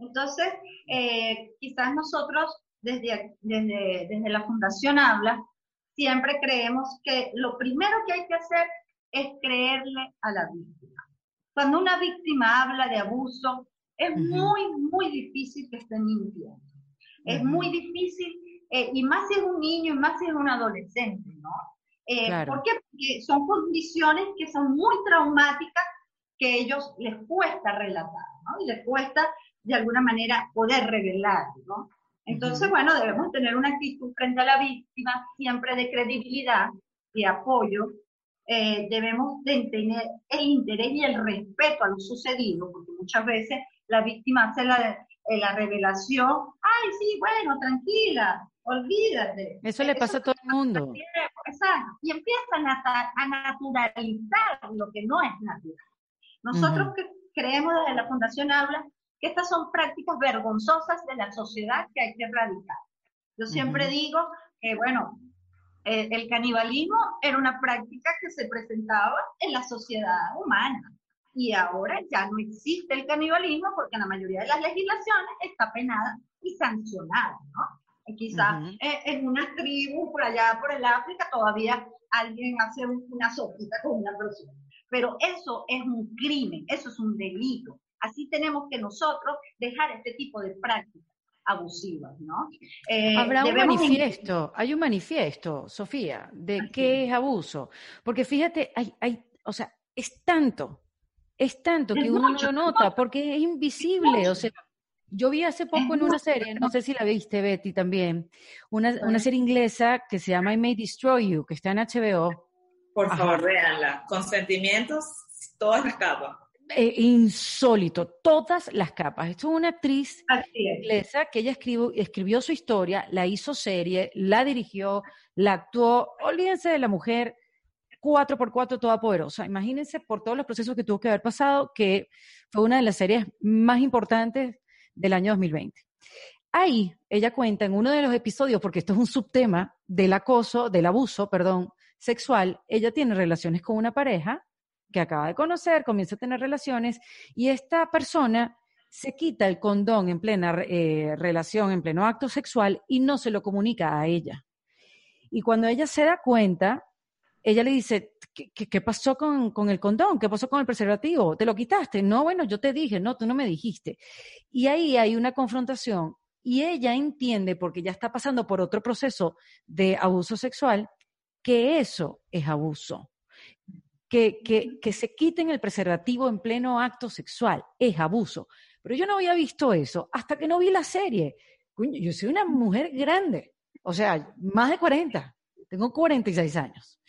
Entonces, eh, quizás nosotros desde, desde, desde la Fundación Habla, siempre creemos que lo primero que hay que hacer es creerle a la víctima. Cuando una víctima habla de abuso, es muy, muy difícil que esté mintiendo. Es muy difícil, eh, y más si es un niño, y más si es un adolescente, ¿no? Eh, ¿Por qué? Porque son condiciones que son muy traumáticas que ellos les cuesta relatar, ¿no? Y les cuesta de alguna manera poder revelar, ¿no? Entonces, bueno, debemos tener una actitud frente a la víctima siempre de credibilidad y apoyo. Eh, debemos de tener el interés y el respeto a lo sucedido, porque muchas veces la víctima hace la, eh, la revelación, ay, sí, bueno, tranquila, olvídate. Eso le pasa a todo el mundo. Exacto. Y empiezan a, a naturalizar lo que no es natural. Nosotros que creemos desde la Fundación Habla que estas son prácticas vergonzosas de la sociedad que hay que erradicar. Yo siempre digo que, bueno, eh, el canibalismo era una práctica que se presentaba en la sociedad humana y ahora ya no existe el canibalismo porque en la mayoría de las legislaciones está penada y sancionada, ¿no? Quizás eh, en una tribu por allá, por el África, todavía alguien hace una sopita con una persona. Pero eso es un crimen, eso es un delito. Así tenemos que nosotros dejar este tipo de prácticas abusivas, ¿no? Eh, Habrá un manifiesto, hay un manifiesto, Sofía, de qué es abuso. Porque fíjate, hay, hay, o sea, es tanto, es tanto que uno no lo nota, porque es invisible, o sea, yo vi hace poco en una serie, no sé si la viste, Betty, también, una, una serie inglesa que se llama I May Destroy You, que está en HBO. Por favor, véanla. Consentimientos, todas las capas. Eh, insólito, todas las capas. Esto es una actriz inglesa que ella escribió, escribió su historia, la hizo serie, la dirigió, la actuó. Olvídense de la mujer cuatro por cuatro toda poderosa. Imagínense por todos los procesos que tuvo que haber pasado, que fue una de las series más importantes del año 2020. Ahí ella cuenta en uno de los episodios, porque esto es un subtema del acoso, del abuso, perdón, sexual, ella tiene relaciones con una pareja que acaba de conocer, comienza a tener relaciones y esta persona se quita el condón en plena eh, relación, en pleno acto sexual y no se lo comunica a ella. Y cuando ella se da cuenta, ella le dice, ¿qué, pasó con, con, el condón? ¿Qué pasó con el preservativo? ¿Te lo quitaste? No, bueno, yo te dije, no, tú no me dijiste. Y ahí hay una confrontación y ella entiende, porque ya está pasando por otro proceso de abuso sexual, que eso es abuso que, se quiten el preservativo en pleno acto sexual. Es abuso. Pero yo no había visto eso hasta que no vi la serie. yo soy una mujer grande, o sea, más de 40. Tengo 46 años.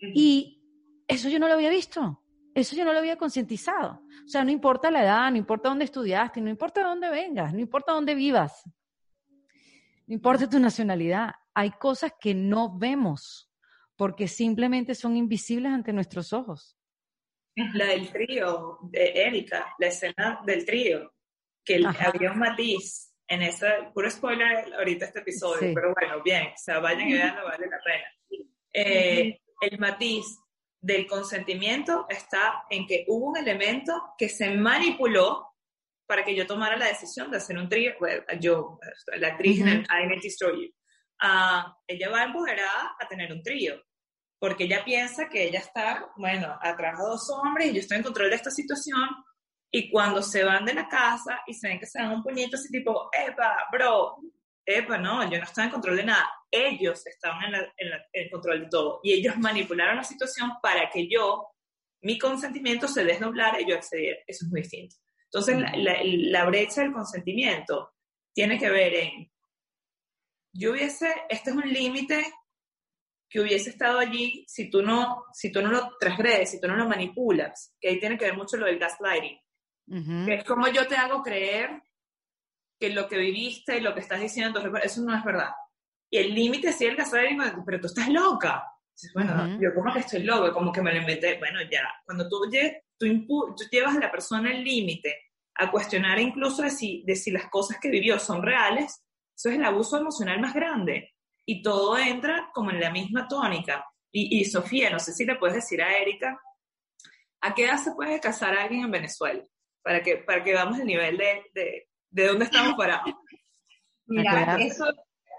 Y eso yo no lo había visto. Eso yo no lo había concientizado. O sea, no importa la edad, no importa dónde estudiaste, no importa dónde vengas, no importa dónde vivas, no importa tu nacionalidad. Hay cosas que no vemos porque simplemente son invisibles ante nuestros ojos. La del trío de Erika, la escena del trío, que había un matiz en esa, puro spoiler ahorita este episodio, pero bueno, bien, o sea, vayan y veanlo, vale la pena. Eh, el matiz del consentimiento está en que hubo un elemento que se manipuló para que yo tomara la decisión de hacer un trío, yo, la actriz en I May Ella va empoderada a tener un trío, porque ella piensa que ella está, bueno, atrás de dos hombres y yo estoy en control de esta situación, y cuando se van de la casa y se ven que se dan un puñito así tipo, epa, bro, epa, no, yo no estaba en control de nada, ellos estaban en, el control de todo, y ellos manipularon la situación para que yo, mi consentimiento se desdoblara y yo accediera, eso es muy distinto. Entonces, la, la brecha del consentimiento tiene que ver en yo hubiese, este es un límite que hubiese estado allí si tú no, si tú no lo transgredes, si tú no lo manipulas, que ahí tiene que ver mucho lo del gaslighting, que es como yo te hago creer que lo que viviste y lo que estás diciendo, eso no es verdad. Y el límite sí el gaslighting, pero tú estás loca. bueno, yo como que estoy loca, como que me lo inventé. Bueno, ya, cuando tú, tú, tú llevas a la persona el límite a cuestionar incluso de si, de si las cosas que vivió son reales, eso es el abuso emocional más grande. Y todo entra como en la misma tónica. Y, Sofía, no sé si le puedes decir a Erika, ¿a qué edad se puede casar alguien en Venezuela? Para que, para que veamos el nivel de, de, de dónde estamos parados. Mira, eso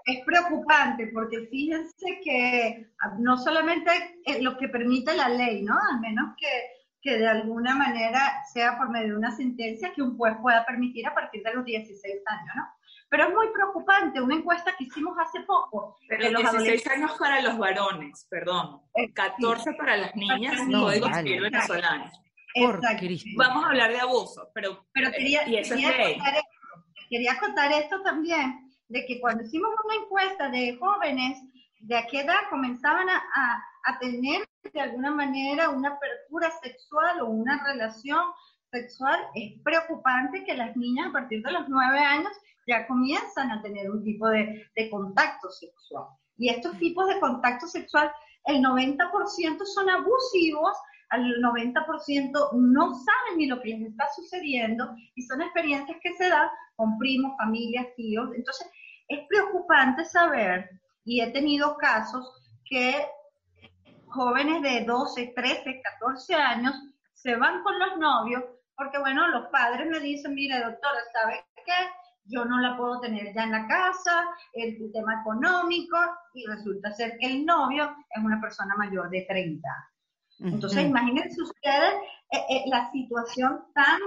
es preocupante porque fíjense que no solamente lo que permite la ley, ¿no? Al menos que, que de alguna manera sea por medio de una sentencia que un juez pueda permitir a partir de los 16 años, ¿no? Pero es muy preocupante, una encuesta que hicimos hace poco. Pero los 16 años para los varones, perdón, 14 para las niñas, no, código civil venezolano. Vamos a hablar de abuso, pero, pero quería, y eso quería, es contar esto, quería contar esto también, de que cuando hicimos una encuesta de jóvenes, de a qué edad comenzaban a, a, a tener de alguna manera una apertura sexual o una relación sexual, es preocupante que las niñas a partir de los nueve años ya comienzan a tener un tipo de, de contacto sexual. Y estos tipos de contacto sexual, el 90% son abusivos, al 90% no saben ni lo que les está sucediendo y son experiencias que se dan con primos, familias, tíos. Entonces, es preocupante saber, y he tenido casos que jóvenes de 12, 13, 14 años se van con los novios porque, bueno, los padres me dicen, mire, doctora, ¿sabe qué? Yo no la puedo tener ya en la casa, el tema económico, y resulta ser que el novio es una persona mayor de 30. Entonces, imagínense ustedes eh, eh, la situación tan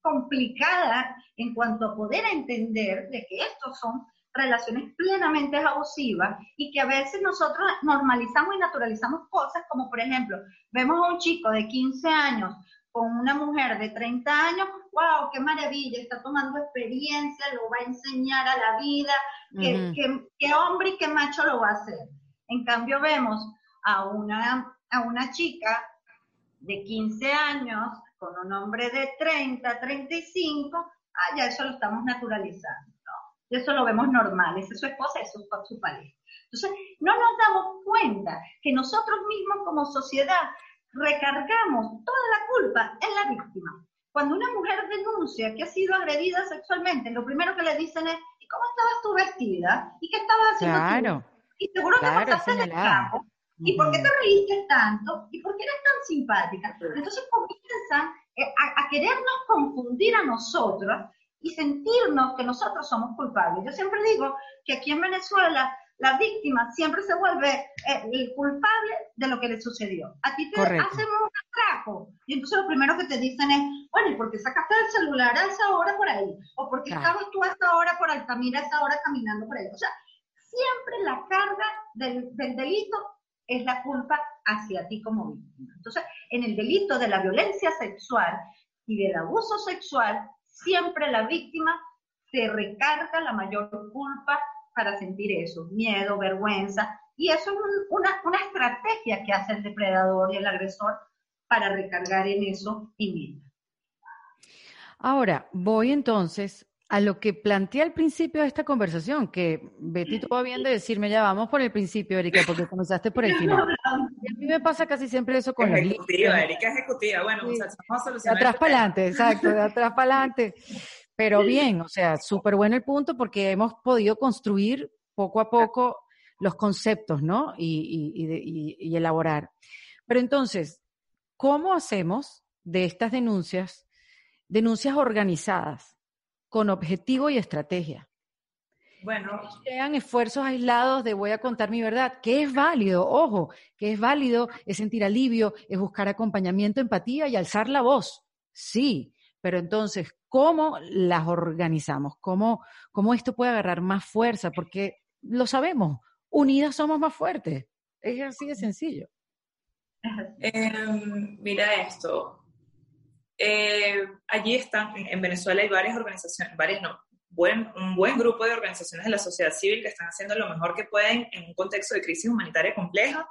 complicada en cuanto a poder entender de que estos son relaciones plenamente abusivas y que a veces nosotros normalizamos y naturalizamos cosas como por ejemplo, vemos a un chico de 15 años con una mujer de 30 años, wow, qué maravilla, está tomando experiencia, lo va a enseñar a la vida, qué, hombre y qué macho lo va a hacer. En cambio vemos a una, a una chica de 15 años con un hombre de 30, 35, ah, ya eso lo estamos naturalizando, eso lo vemos normal, esa es su esposa, eso es su pareja. Entonces, no nos damos cuenta que nosotros mismos como sociedad recargamos toda la culpa en la víctima. Cuando una mujer denuncia que ha sido agredida sexualmente, lo primero que le dicen es, ¿y cómo estabas tú vestida? ¿Y qué estabas haciendo claro, Y seguro que pasaste en el campo. ¿Y por qué te reíste tanto? ¿Y por qué eres tan simpática? Entonces comienzan eh, a, a querernos confundir a nosotros y sentirnos que nosotros somos culpables. Yo siempre digo que aquí en Venezuela la víctima siempre se vuelve eh, el culpable de lo que le sucedió. A ti te hacen un atraco y entonces lo primero que te dicen es, bueno, ¿y por qué sacaste el celular a esa hora por ahí? ¿O por qué estabas tú a esa hora por Altamira, a esa hora caminando por ahí? O sea, siempre la carga del, del delito es la culpa hacia ti como víctima. Entonces, en el delito de la violencia sexual y del abuso sexual, siempre la víctima se recarga la mayor culpa para sentir eso, miedo, vergüenza. Y eso es una, una, estrategia que hace el depredador y el agresor para recargar en eso y mismo. Ahora, voy entonces a lo que planteé al principio de esta conversación, que Betty tú bien de decirme, ya vamos por el principio, Erika, porque comenzaste por el final. Y a mí me pasa casi siempre eso con ejecutiva, Erika ejecutiva. Bueno, muchachos, vamos a solucionar. De atrás para adelante, exacto, de atrás para adelante. Pero bien, o sea, súper bueno el punto porque hemos podido construir poco a poco los conceptos, ¿no? Y, elaborar. Pero entonces, ¿cómo hacemos de estas denuncias denuncias organizadas, con objetivo y estrategia? Bueno. sean esfuerzos aislados de voy a contar mi verdad, que es válido, ojo, que es válido, es sentir alivio, es buscar acompañamiento, empatía y alzar la voz. Sí, pero entonces, ¿cómo las organizamos? ¿Cómo, cómo esto puede agarrar más fuerza? Porque lo sabemos, unidas somos más fuertes. Es así de sencillo. Em, mira esto. Eh, allí están, en Venezuela hay varias organizaciones, varias no, buen, un buen grupo de organizaciones de la sociedad civil que están haciendo lo mejor que pueden en un contexto de crisis humanitaria compleja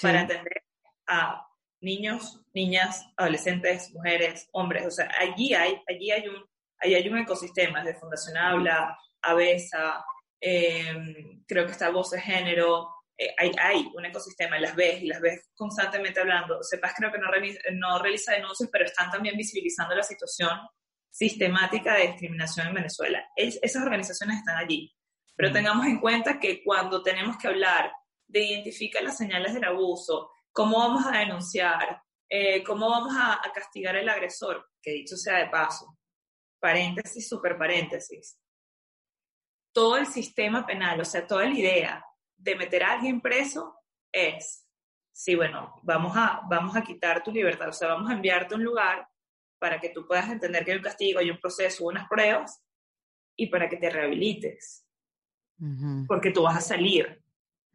para atender a niños, niñas, adolescentes, mujeres, hombres. O sea, allí hay, allí hay, un, allí hay un ecosistema de Fundación Habla, ABESA, em, creo que está Voz de Género, eh, hay, hay, un ecosistema y las ves y las ves constantemente hablando. Sepas creo que no, no realiza denuncias, pero están también visibilizando la situación sistemática de discriminación en Venezuela. esas organizaciones están allí. Pero tengamos en cuenta que cuando tenemos que hablar de identificar las señales del abuso, ¿Cómo vamos a denunciar? Eh, ¿Cómo vamos a, castigar al agresor? Que dicho sea de paso, paréntesis, super paréntesis. Todo el sistema penal, o sea, toda la idea de meter a alguien preso es, sí, bueno, vamos a, vamos a quitar tu libertad, o sea, vamos a enviarte a un lugar para que tú puedas entender que hay un castigo, hay un proceso, unas pruebas, y para que te rehabilites. Porque tú vas a salir,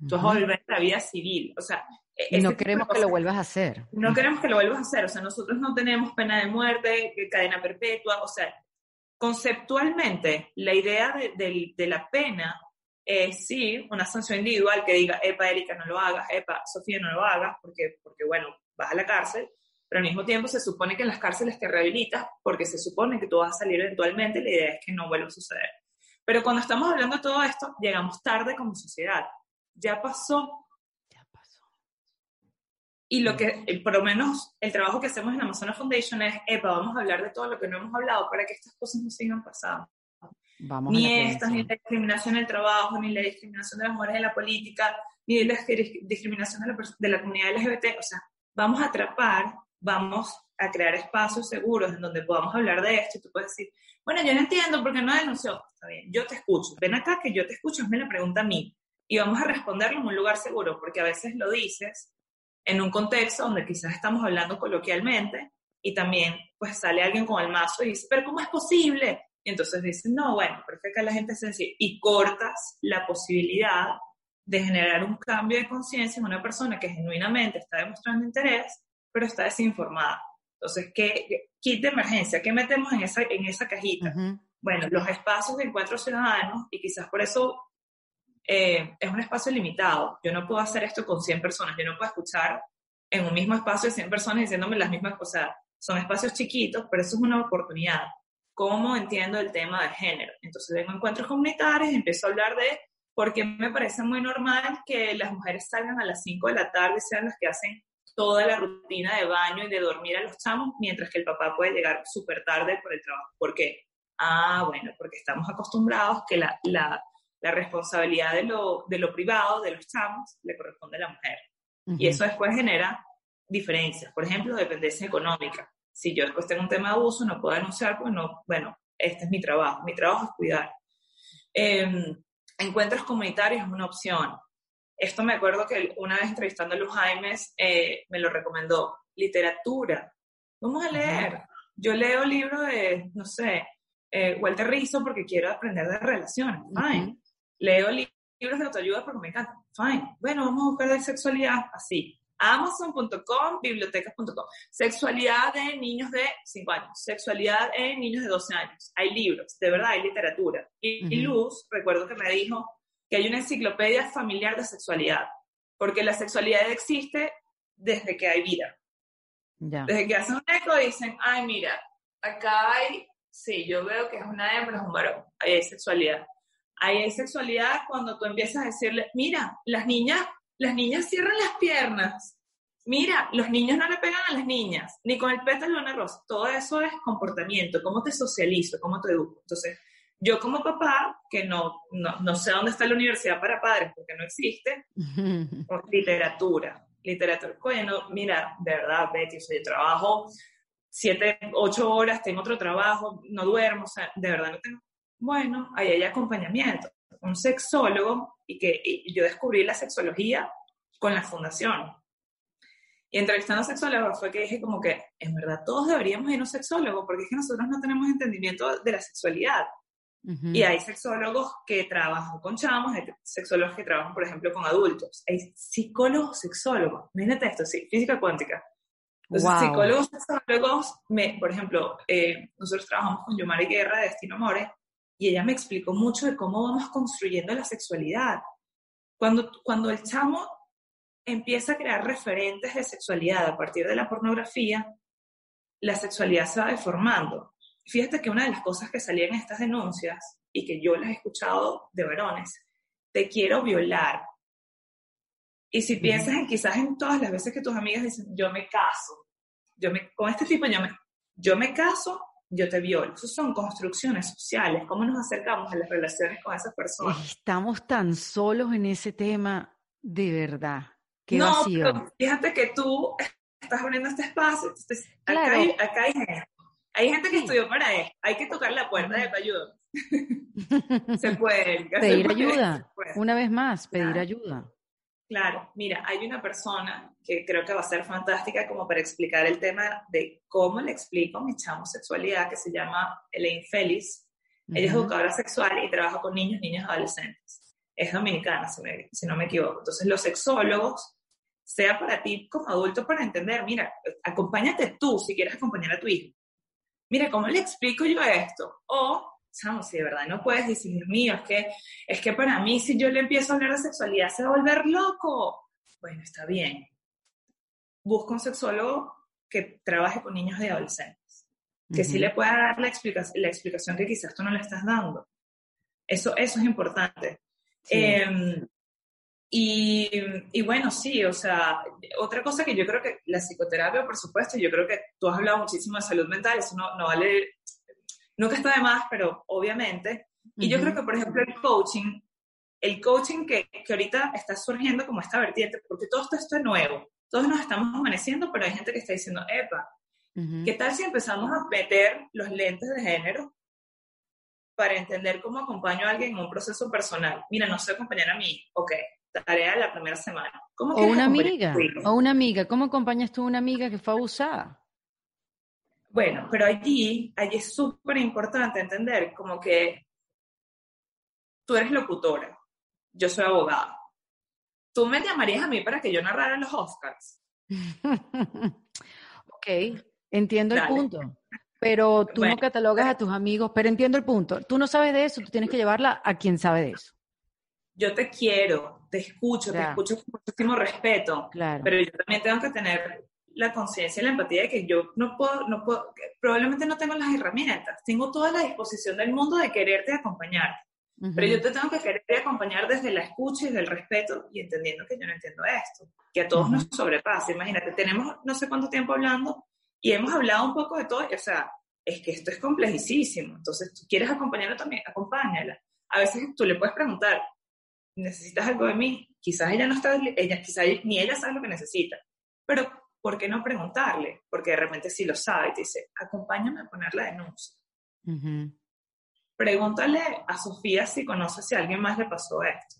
tú vas a volver a la vida civil. O sea, y no queremos que lo vuelvas a hacer. No queremos que lo vuelvas a hacer. O sea, nosotros no tenemos pena de muerte, cadena perpetua. O sea, conceptualmente, la idea de, de, la pena es sí una sanción individual que diga, epa, Erika, no lo hagas, epa, Sofía, no lo hagas, porque, porque bueno, vas a la cárcel, pero al mismo tiempo se supone que en las cárceles te rehabilitas porque se supone que tú vas a salir eventualmente, la idea es que no vuelva a suceder. Pero cuando estamos hablando de todo esto, llegamos tarde como sociedad. Ya pasó. Ya pasó. Y lo que, por lo menos, el trabajo que hacemos en Amazonas Foundation es, epa, vamos a hablar de todo lo que no hemos hablado para que estas cosas no sigan pasando. Vamos ni estas, ni la discriminación en el trabajo, ni la discriminación de las mujeres en la política, ni la discriminación de la, de la comunidad LGBT. O sea, vamos a atrapar, vamos a crear espacios seguros en donde podamos hablar de esto y tú puedes decir, bueno, yo no entiendo por qué no denunció. Está bien, yo te escucho. Ven acá que yo te escucho, me la pregunta a mí. Y vamos a responderlo en un lugar seguro, porque a veces lo dices en un contexto donde quizás estamos hablando coloquialmente y también pues sale alguien con el mazo y dice, pero ¿cómo es posible? Y entonces dicen, no, bueno, porque acá la gente es sencilla. Y cortas la posibilidad de generar un cambio de conciencia en una persona que genuinamente está demostrando interés, pero está desinformada. Entonces, ¿qué kit de emergencia? ¿Qué metemos en esa, en esa cajita? Bueno, los espacios de encuentro ciudadanos, y quizás por eso eh, es un espacio limitado. Yo no puedo hacer esto con 100 personas, yo no puedo escuchar en un mismo espacio de 100 personas diciéndome las mismas cosas. Son espacios chiquitos, pero eso es una oportunidad. ¿Cómo entiendo el tema de género? Entonces vengo a encuentros comunitarios y empiezo a hablar de por qué me parece muy normal que las mujeres salgan a las 5 de la tarde y sean las que hacen toda la rutina de baño y de dormir a los chamos, mientras que el papá puede llegar súper tarde por el trabajo. ¿Por qué? Ah, bueno, porque estamos acostumbrados que la, la, la responsabilidad de lo, de lo, privado, de los chamos, le corresponde a la mujer. Y eso después genera diferencias. Por ejemplo, dependencia económica. Si yo después tengo un tema de abuso, no puedo denunciar, pues no, bueno, este es mi trabajo. Mi trabajo es cuidar. Em, encuentros comunitarios es una opción. Esto me acuerdo que una vez entrevistando a Luz Jaimes eh, me lo recomendó. Literatura. Vamos a leer. Yo leo libros de, no sé, eh, Walter Rizzo porque quiero aprender de relaciones. Fine. Leo libros de autoayuda porque me encanta. Fine. Bueno, vamos a buscar de sexualidad así. Amazon.com, bibliotecas.com. Sexualidad de niños de 5 años, sexualidad en niños de 12 años. Hay libros, de verdad, hay literatura. y Luz, recuerdo que me dijo, que hay una enciclopedia familiar de sexualidad, porque la sexualidad existe desde que hay vida. Desde que hacen un eco dicen, ay, mira, acá hay, sí, yo veo que es una hembra, es un varón, ahí hay sexualidad. Ahí hay sexualidad cuando tú empiezas a decirle, mira, las niñas, las niñas cierran las piernas, mira, los niños no le pegan a las niñas, ni con el pétalo de una rosa. Todo eso es comportamiento, cómo te socializo, cómo te educo. Entonces, yo como papá, que no, no, sé dónde está la universidad para padres porque no existe, literatura, literatura. Oye, no, mira, de verdad, Betty, yo trabajo siete, ocho horas, tengo otro trabajo, no duermo, o sea, de verdad no tengo. Bueno, ahí hay acompañamiento, un sexólogo, y que yo descubrí la sexología con la fundación. Y entrevistando a sexólogos fue que dije como que, en verdad, todos deberíamos ir a un sexólogo, porque es que nosotros no tenemos entendimiento de la sexualidad. Y hay sexólogos que trabajan con chamos, hay sexólogos que trabajan, por ejemplo, con adultos. Hay psicólogos sexólogos. Imagínate esto, sí, física cuántica. Los psicólogos sexólogos, me, por ejemplo, eh, nosotros trabajamos con Yomari Guerra de Destino More y ella me explicó mucho de cómo vamos construyendo la sexualidad. Cuando, cuando el chamo empieza a crear referentes de sexualidad a partir de la pornografía, la sexualidad se va deformando fíjate que una de las cosas que salían en estas denuncias y que yo las he escuchado de varones, te quiero violar. Y si piensas en quizás en todas las veces que tus amigas dicen, yo me caso, yo me, con este tipo yo me, yo me caso, yo te violo. Eso son construcciones sociales, cómo nos acercamos a las relaciones con esas personas. Estamos tan solos en ese tema, de verdad. Qué no, vacío. fíjate que tú estás abriendo este espacio, acá, hay, acá hay gente hay gente que estudió para eso. Hay que tocar la puerta de ayuda. se puede. Pedir ayuda. Una vvez más, pedir ayuda. Claro, mira, hay una persona que creo que va a ser fantástica como para explicar el tema de cómo le explico mi chamo sexualidad, que se llama Elaine Félix. Ella es educadora sexual y trabaja con niños, niñas, adolescentes. Es dominicana, si, si no me equivoco. Entonces, los sexólogos, sea para ti como adulto para entender, mira, acompáñate tú si quieres acompañar a tu hijo. Mira, ¿cómo le explico yo esto? O, chamo, si de verdad no puedes decir, Dios mío, es que, es que para mí si yo le empiezo a hablar de sexualidad se va a volver loco. Bueno, está bien. Busca un sexólogo que trabaje con niños y adolescentes, que sí le pueda dar la, explicación, la explicación que quizás tú no le estás dando. Eso, eso es importante. Em, y, y, bueno, sí, o sea, otra cosa que yo creo que la psicoterapia, por supuesto, yo creo que tú has hablado muchísimo de salud mental, eso no, no vale, nunca está de más, pero obviamente. Y yo creo que, por ejemplo, el coaching, el coaching que, que ahorita está surgiendo como esta vertiente, porque todo esto es nuevo, todos nos estamos amaneciendo, pero hay gente que está diciendo, epa, ¿qué tal si empezamos a meter los lentes de género para entender cómo acompaño a alguien en un proceso personal? Mira, no sé acompañar a mí, ok, tarea la primera semana. ¿Cómo o una amiga, o una amiga, ¿cómo acompañas tú a una amiga que fue abusada? Bueno, pero allí, allí es súper importante entender como que tú eres locutora, yo soy abogada. ¿Tú me llamarías a mí para que yo narrara los Oscars? ok, entiendo el punto. Pero tú no catalogas a tus amigos, pero entiendo el punto. Tú no sabes de eso, tú tienes que llevarla a quien sabe de eso yo te quiero, te escucho, te escucho con muchísimo respeto, claro. pero yo también tengo que tener la conciencia y la empatía de que yo no puedo, no puedo, probablemente no tengo las herramientas, tengo toda la disposición del mundo de quererte acompañar, pero yo te tengo que querer acompañar desde la escucha y del respeto y entendiendo que yo no entiendo esto, que a todos nos sobrepasa. Imagínate, tenemos no sé cuánto tiempo hablando y hemos hablado un poco de todo, o sea, es que esto es complejísimo, entonces tú quieres acompañarla también, acompáñala. A veces tú le puedes preguntar, necesitas algo de mí, quizás ella no está, ella, quizás ni ella sabe lo que necesita, pero ¿por qué no preguntarle? Porque de repente sí lo sabe y te dice, acompáñame a poner la denuncia. Pregúntale a Sofía si conoce si a alguien más le pasó esto.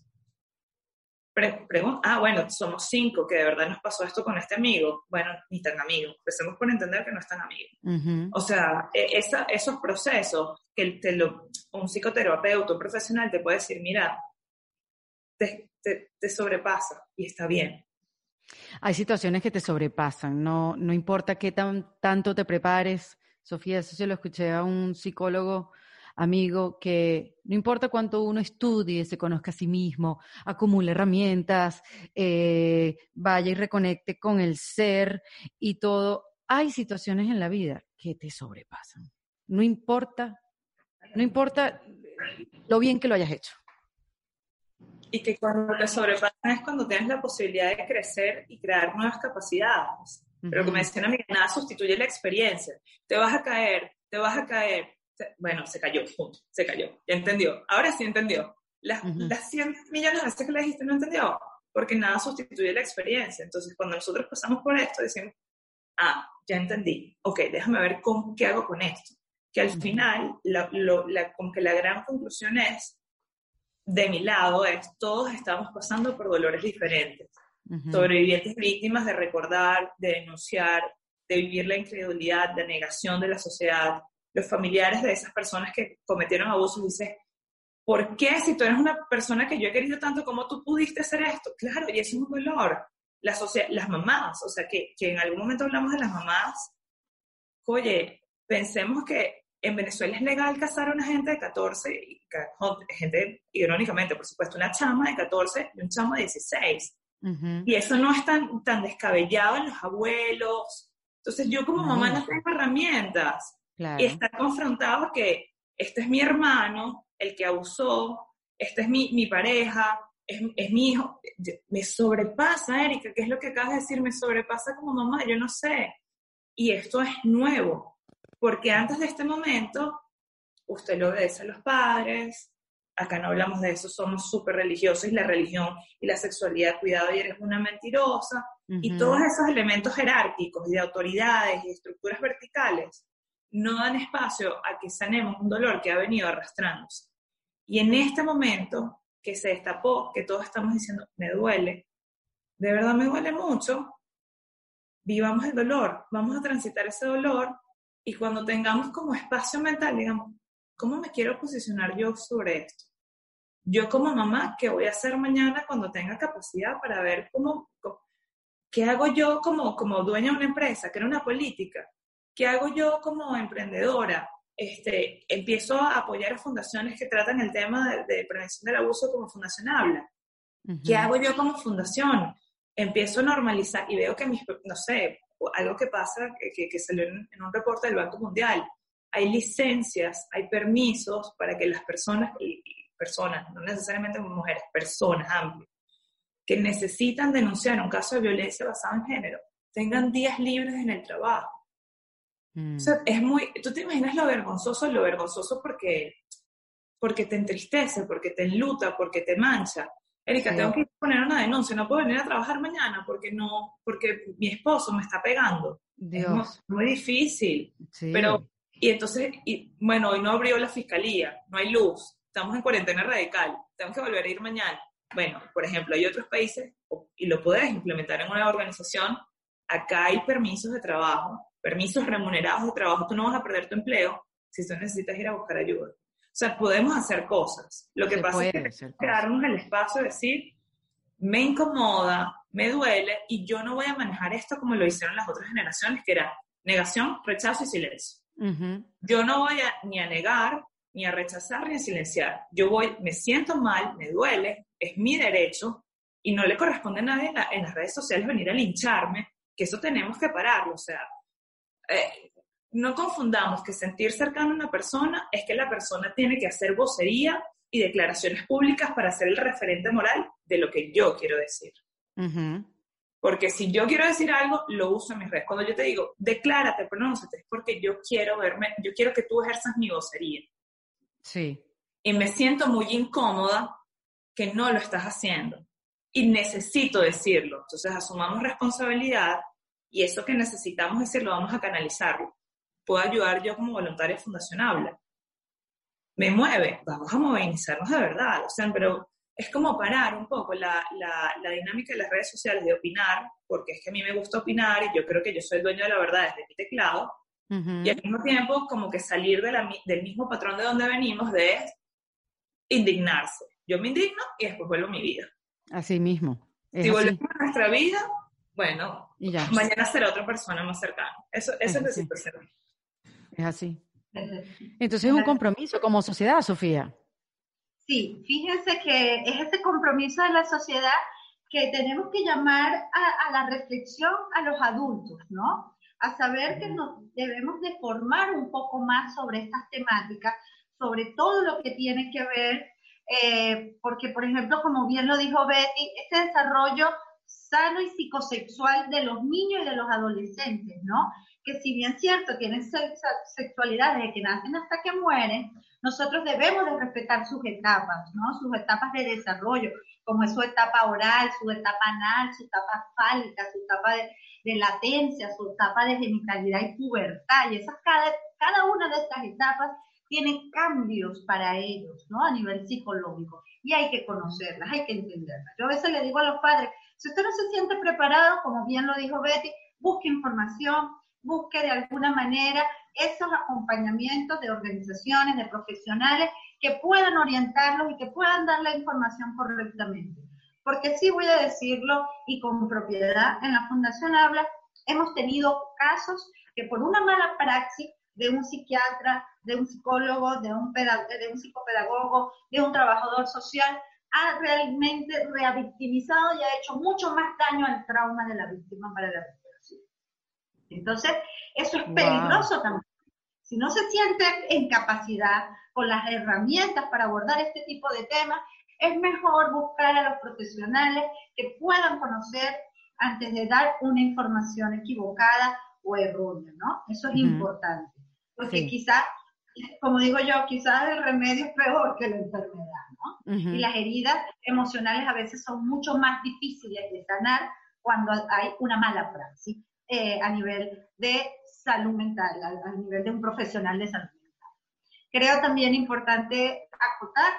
ah, bueno, somos cinco que de verdad nos pasó esto con este amigo. Bueno, ni tan amigo. Empecemos por entender que no es tan amigo. O sea, e, esa, esos procesos que te lo, un psicoterapeuta, un profesional te puede decir, mira, te, te, sobrepasa y está bien. Hay situaciones que te sobrepasan, no, no importa qué tan, tanto te prepares. Sofía, eso se lo escuché a un psicólogo amigo que no importa cuánto uno estudie, se conozca a sí mismo, acumule herramientas, eh, vaya y reconecte con el ser y todo, hay situaciones en la vida que te sobrepasan. No importa, no importa lo bien que lo hayas hecho y que cuando te sobrepasan es cuando tienes la posibilidad de crecer y crear nuevas capacidades. Pero como decía una amiga, nada sustituye la experiencia. Te vas a caer, te vas a caer. Bueno, se cayó, punto, se cayó. Ya entendió. Ahora sí entendió. Las, las 100 millones de veces que le dijiste no entendió, porque nada sustituye la experiencia. Entonces, cuando nosotros pasamos por esto, decimos, ah, ya entendí. Ok, déjame ver cómo, qué hago con esto. Que al final, la, la, como que la gran conclusión es, de mi lado es, todos estamos pasando por dolores diferentes. Sobrevivientes víctimas de recordar, de denunciar, de vivir la incredulidad, de negación de la sociedad. Los familiares de esas personas que cometieron abusos dicen, ¿por qué si tú eres una persona que yo he querido tanto como tú pudiste hacer esto? Claro, y es un dolor. La las mamás, o sea, que, que en algún momento hablamos de las mamás, oye, pensemos que en Venezuela es legal casar a una gente de 14, gente, irónicamente, por supuesto, una chama de 14 y un chamo de 16. Y eso no es tan, tan descabellado en los abuelos. Entonces yo como mamá no tengo herramientas. Y estar confrontado que este es mi hermano, el que abusó, esta es mi, mi pareja, es, es, mi hijo. Me sobrepasa, Erika, ¿qué es lo que acabas de decir? Me sobrepasa como mamá, yo no sé. Y esto es nuevo porque antes de este momento, usted lo obedece a los padres, acá no hablamos de eso, somos súper religiosos y la religión y la sexualidad, cuidado, y eres una mentirosa, y todos esos elementos jerárquicos y de autoridades y estructuras verticales no dan espacio a que sanemos un dolor que ha venido arrastrándose. Y en este momento que se destapó, que todos estamos diciendo, me duele, de verdad me duele mucho, vivamos el dolor, vamos a transitar ese dolor y cuando tengamos como espacio mental, digamos, ¿cómo me quiero posicionar yo sobre esto? Yo como mamá, ¿qué voy a hacer mañana cuando tenga capacidad para ver cómo, qué hago yo como, como dueña de una empresa, que era una política? ¿Qué hago yo como emprendedora? Este, empiezo a apoyar a fundaciones que tratan el tema de, prevención del abuso como Fundación Habla. ¿Qué hago yo como fundación? Empiezo a normalizar y veo que mis, no sé, algo que pasa, que, que salió en, un reporte del Banco Mundial, hay licencias, hay permisos para que las personas, personas, no necesariamente mujeres, personas amplias, que necesitan denunciar un caso de violencia basada en género, tengan días libres en el trabajo. O sea, mm. es muy, tú te imaginas lo vergonzoso, lo vergonzoso porque, porque te entristece, porque te enluta, porque te mancha. Erika, tengo que poner una denuncia, no puedo venir a trabajar mañana porque no, porque mi esposo me está pegando. Dios. Es muy, difícil. Pero, y entonces, y, bueno, hoy no abrió la fiscalía, no hay luz, estamos en cuarentena radical, tengo que volver a ir mañana. Bueno, por ejemplo, hay otros países, y lo puedes implementar en una organización, acá hay permisos de trabajo, permisos remunerados de trabajo, tú no vas a perder tu empleo si tú necesitas ir a buscar ayuda. O sea, podemos hacer cosas. Lo que pasa es que quedarnos en el espacio de decir, me incomoda, me duele y yo no voy a manejar esto como lo hicieron las otras generaciones, que era negación, rechazo y silencio. Yo no voy a, ni a negar, ni a rechazar, ni a silenciar. Yo voy, me siento mal, me duele, es mi derecho y no le corresponde a nadie en, las redes sociales venir a lincharme, que eso tenemos que pararlo. O sea, eh, no confundamos que sentir cercano a una persona es que la persona tiene que hacer vocería y declaraciones públicas para ser el referente moral de lo que yo quiero decir. Porque si yo quiero decir algo, lo uso en mis redes. Cuando yo te digo, declárate, pronúnciate, es porque yo quiero verme, yo quiero que tú ejerzas mi vocería. Sí. Y me siento muy incómoda que no lo estás haciendo. Y necesito decirlo. Entonces asumamos responsabilidad y eso que necesitamos decirlo, vamos a canalizarlo puedo ayudar yo como voluntaria fundacionable. Me mueve, vamos a movilizarnos de verdad, o sea, pero es como parar un poco la, la, dinámica de las redes sociales de opinar, porque es que a mí me gusta opinar y yo creo que yo soy el dueño de la verdad desde mi teclado, y al mismo tiempo como que salir de la, del mismo patrón de donde venimos de indignarse. Yo me indigno y después vuelvo a mi vida. Así mismo. si volvemos a nuestra vida, bueno, mañana será otra persona más cercana. Eso, eso es, es decir, es así. Entonces es un compromiso como sociedad, Sofía. Sí, fíjense que es ese compromiso de la sociedad que tenemos que llamar a, la reflexión a los adultos, ¿no? A saber que nos debemos de formar un poco más sobre estas temáticas, sobre todo lo que tiene que ver, eh, porque por ejemplo, como bien lo dijo Betty, este desarrollo sano y psicosexual de los niños y de los adolescentes, ¿no? Que si bien cierto, tienen sexualidad desde que nacen hasta que mueren, nosotros debemos de respetar sus etapas, ¿no? Sus etapas de desarrollo, como es su etapa oral, su etapa anal, su etapa fálica, su etapa de, latencia, su etapa de genitalidad y pubertad. Y esas, cada, cada una de estas etapas tiene cambios para ellos, ¿no? A nivel psicológico. Y hay que conocerlas, hay que entenderlas. Yo a veces le digo a los padres, si usted no se siente preparado, como bien lo dijo Betty, busque información, busque de alguna manera esos acompañamientos de organizaciones, de profesionales que puedan orientarlos y que puedan dar la información correctamente. Porque sí voy a decirlo y con propiedad, en la Fundación Habla hemos tenido casos que por una mala praxis de un psiquiatra, de un psicólogo, de un, de un psicopedagogo, de un trabajador social, ha realmente reavictimizado y ha hecho mucho más daño al trauma de la víctima para la víctima. Entonces, eso es peligroso también. Si no se siente en capacidad con las herramientas para abordar este tipo de temas, es mejor buscar a los profesionales que puedan conocer antes de dar una información equivocada o errónea, ¿no? Eso es importante. Porque quizás, como digo yo, quizás el remedio es peor que la enfermedad, ¿no? Y las heridas emocionales a veces son mucho más difíciles de sanar cuando hay una mala praxis. Eh, a nivel de salud mental, a, nivel de un profesional de salud mental. Creo también importante acotar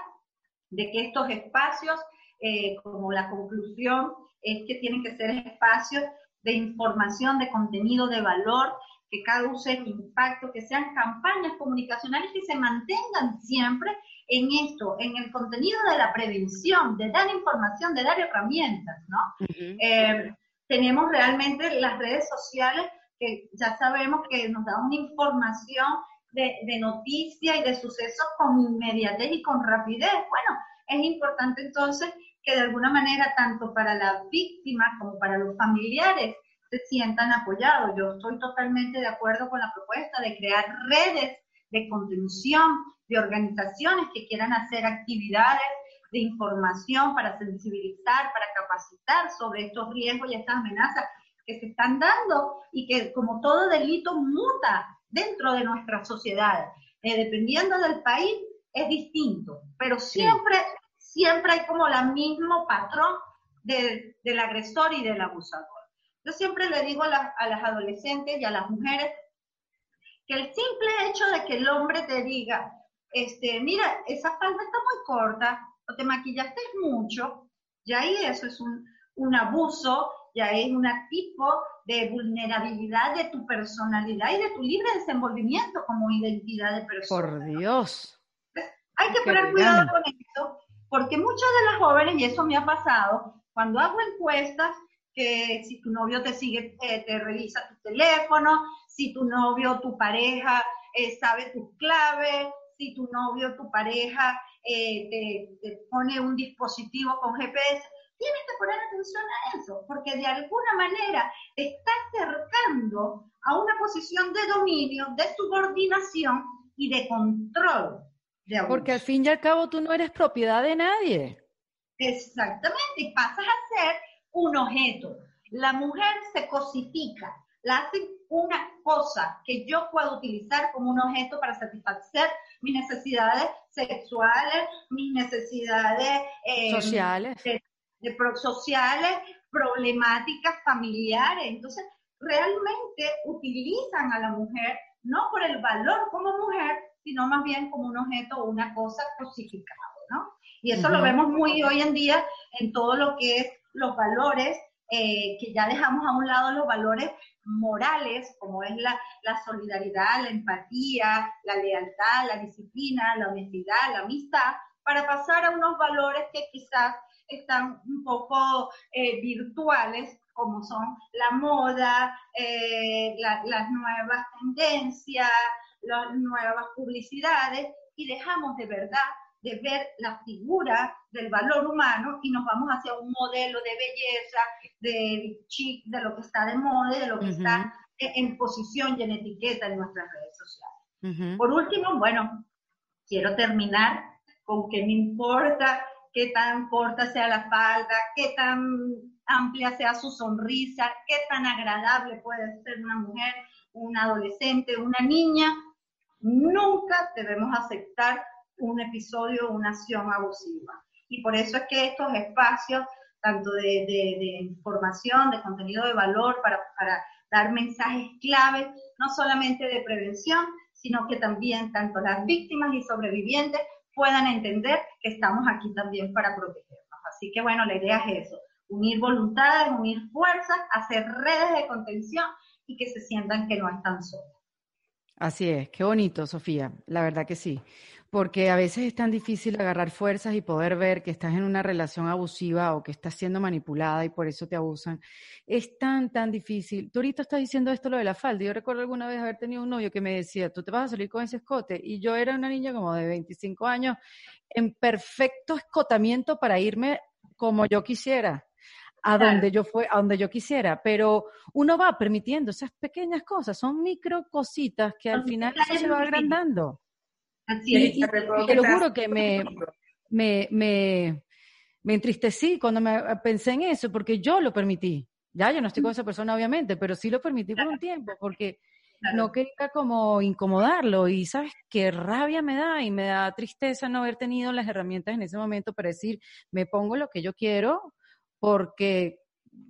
de que estos espacios, eh, como la conclusión, es que tienen que ser espacios de información, de contenido de valor, que causen impacto, que sean campañas comunicacionales que se mantengan siempre en esto, en el contenido de la prevención, de dar información, de dar herramientas, ¿no? Eh, tenemos realmente las redes sociales que ya sabemos que nos dan una información de, de noticia y de sucesos con inmediatez y con rapidez. Bueno, es importante entonces que de alguna manera, tanto para las víctimas como para los familiares, se sientan apoyados. Yo estoy totalmente de acuerdo con la propuesta de crear redes de contención, de organizaciones que quieran hacer actividades de información para sensibilizar, para capacitar sobre estos riesgos y estas amenazas que se están dando y que como todo delito muta dentro de nuestra sociedad. Eh, dependiendo del país es distinto, pero siempre, siempre hay como el mismo patrón del agresor y del abusador. Yo siempre le digo a, las adolescentes y a las mujeres que el simple hecho de que el hombre te diga, este, mira, esa falda está muy corta, o te maquillaste mucho, ya ahí eso es un, un abuso, ya es un tipo de vulnerabilidad de tu personalidad y de tu libre desenvolvimiento como identidad de persona. Por Dios. Hay que poner cuidado con esto, porque muchas de las jóvenes, y eso me ha pasado, cuando hago encuestas, que si tu novio te sigue, eh, te revisa tu teléfono, si tu novio o tu pareja eh, sabe tus claves, si tu novio o tu pareja eh, te, pone un dispositivo con GPS, tienes que poner atención a eso, porque de alguna manera te está acercando a una posición de dominio, de subordinación y de control. De porque al fin y al cabo tú no eres propiedad de nadie. Exactamente, y pasas a ser un objeto. La mujer se cosifica, la hace una cosa que yo puedo utilizar como un objeto para satisfacer mis necesidades sexuales, mis necesidades eh, sociales. De, sociales, problemáticas familiares. Entonces, realmente utilizan a la mujer no por el valor como mujer, sino más bien como un objeto o una cosa cosificada, ¿no? Y eso lo vemos muy hoy en día en todo lo que es los valores, eh, que ya dejamos a un lado los valores morales, como es la, solidaridad, la empatía, la lealtad, la disciplina, la honestidad, la amistad, para pasar a unos valores que quizás están un poco eh, virtuales, como son la moda, eh, las nuevas tendencias, las nuevas publicidades, y dejamos de verdad de ver la figura del valor humano y nos vamos hacia un modelo de belleza, de chic, de lo que está de moda, de lo que está en posición y en etiqueta en nuestras redes sociales. Por último, bueno, quiero terminar con que me importa qué tan corta sea la falda, qué tan amplia sea su sonrisa, qué tan agradable puede ser una mujer, un adolescente, una niña. Nunca debemos aceptar un episodio, una acción abusiva. Y por eso es que estos espacios, tanto de, información, de contenido de valor, para, para dar mensajes claves, no solamente de prevención, sino que también tanto las víctimas y sobrevivientes puedan entender que estamos aquí también para protegernos. Así que bueno, la idea es eso, unir voluntades, unir fuerzas, hacer redes de contención y que se sientan que no están solos. Así es, qué bonito, Sofía, la verdad que sí porque a veces es tan difícil agarrar fuerzas y poder ver que estás en una relación abusiva o que estás siendo manipulada y por eso te abusan. Es tan, tan difícil. Tú ahorita estás diciendo esto lo de la falda. Yo recuerdo alguna vez haber tenido un novio que me decía, tú te vas a salir con ese escote. Y yo era una niña como de 25 años en perfecto escotamiento para irme como yo quisiera a donde yo fue, a donde yo quisiera, pero uno va permitiendo esas pequeñas cosas, son micro cositas que al final se va agrandando. Así te lo juro que me, me, me, me entristecí cuando me pensé en eso, porque yo lo permití. Ya, yo no estoy con esa persona, obviamente, pero sí lo permití por un tiempo, porque no quería como incomodarlo. Y sabes qué rabia me da y me da tristeza no haber tenido las herramientas en ese momento para decir, me pongo lo que yo quiero, porque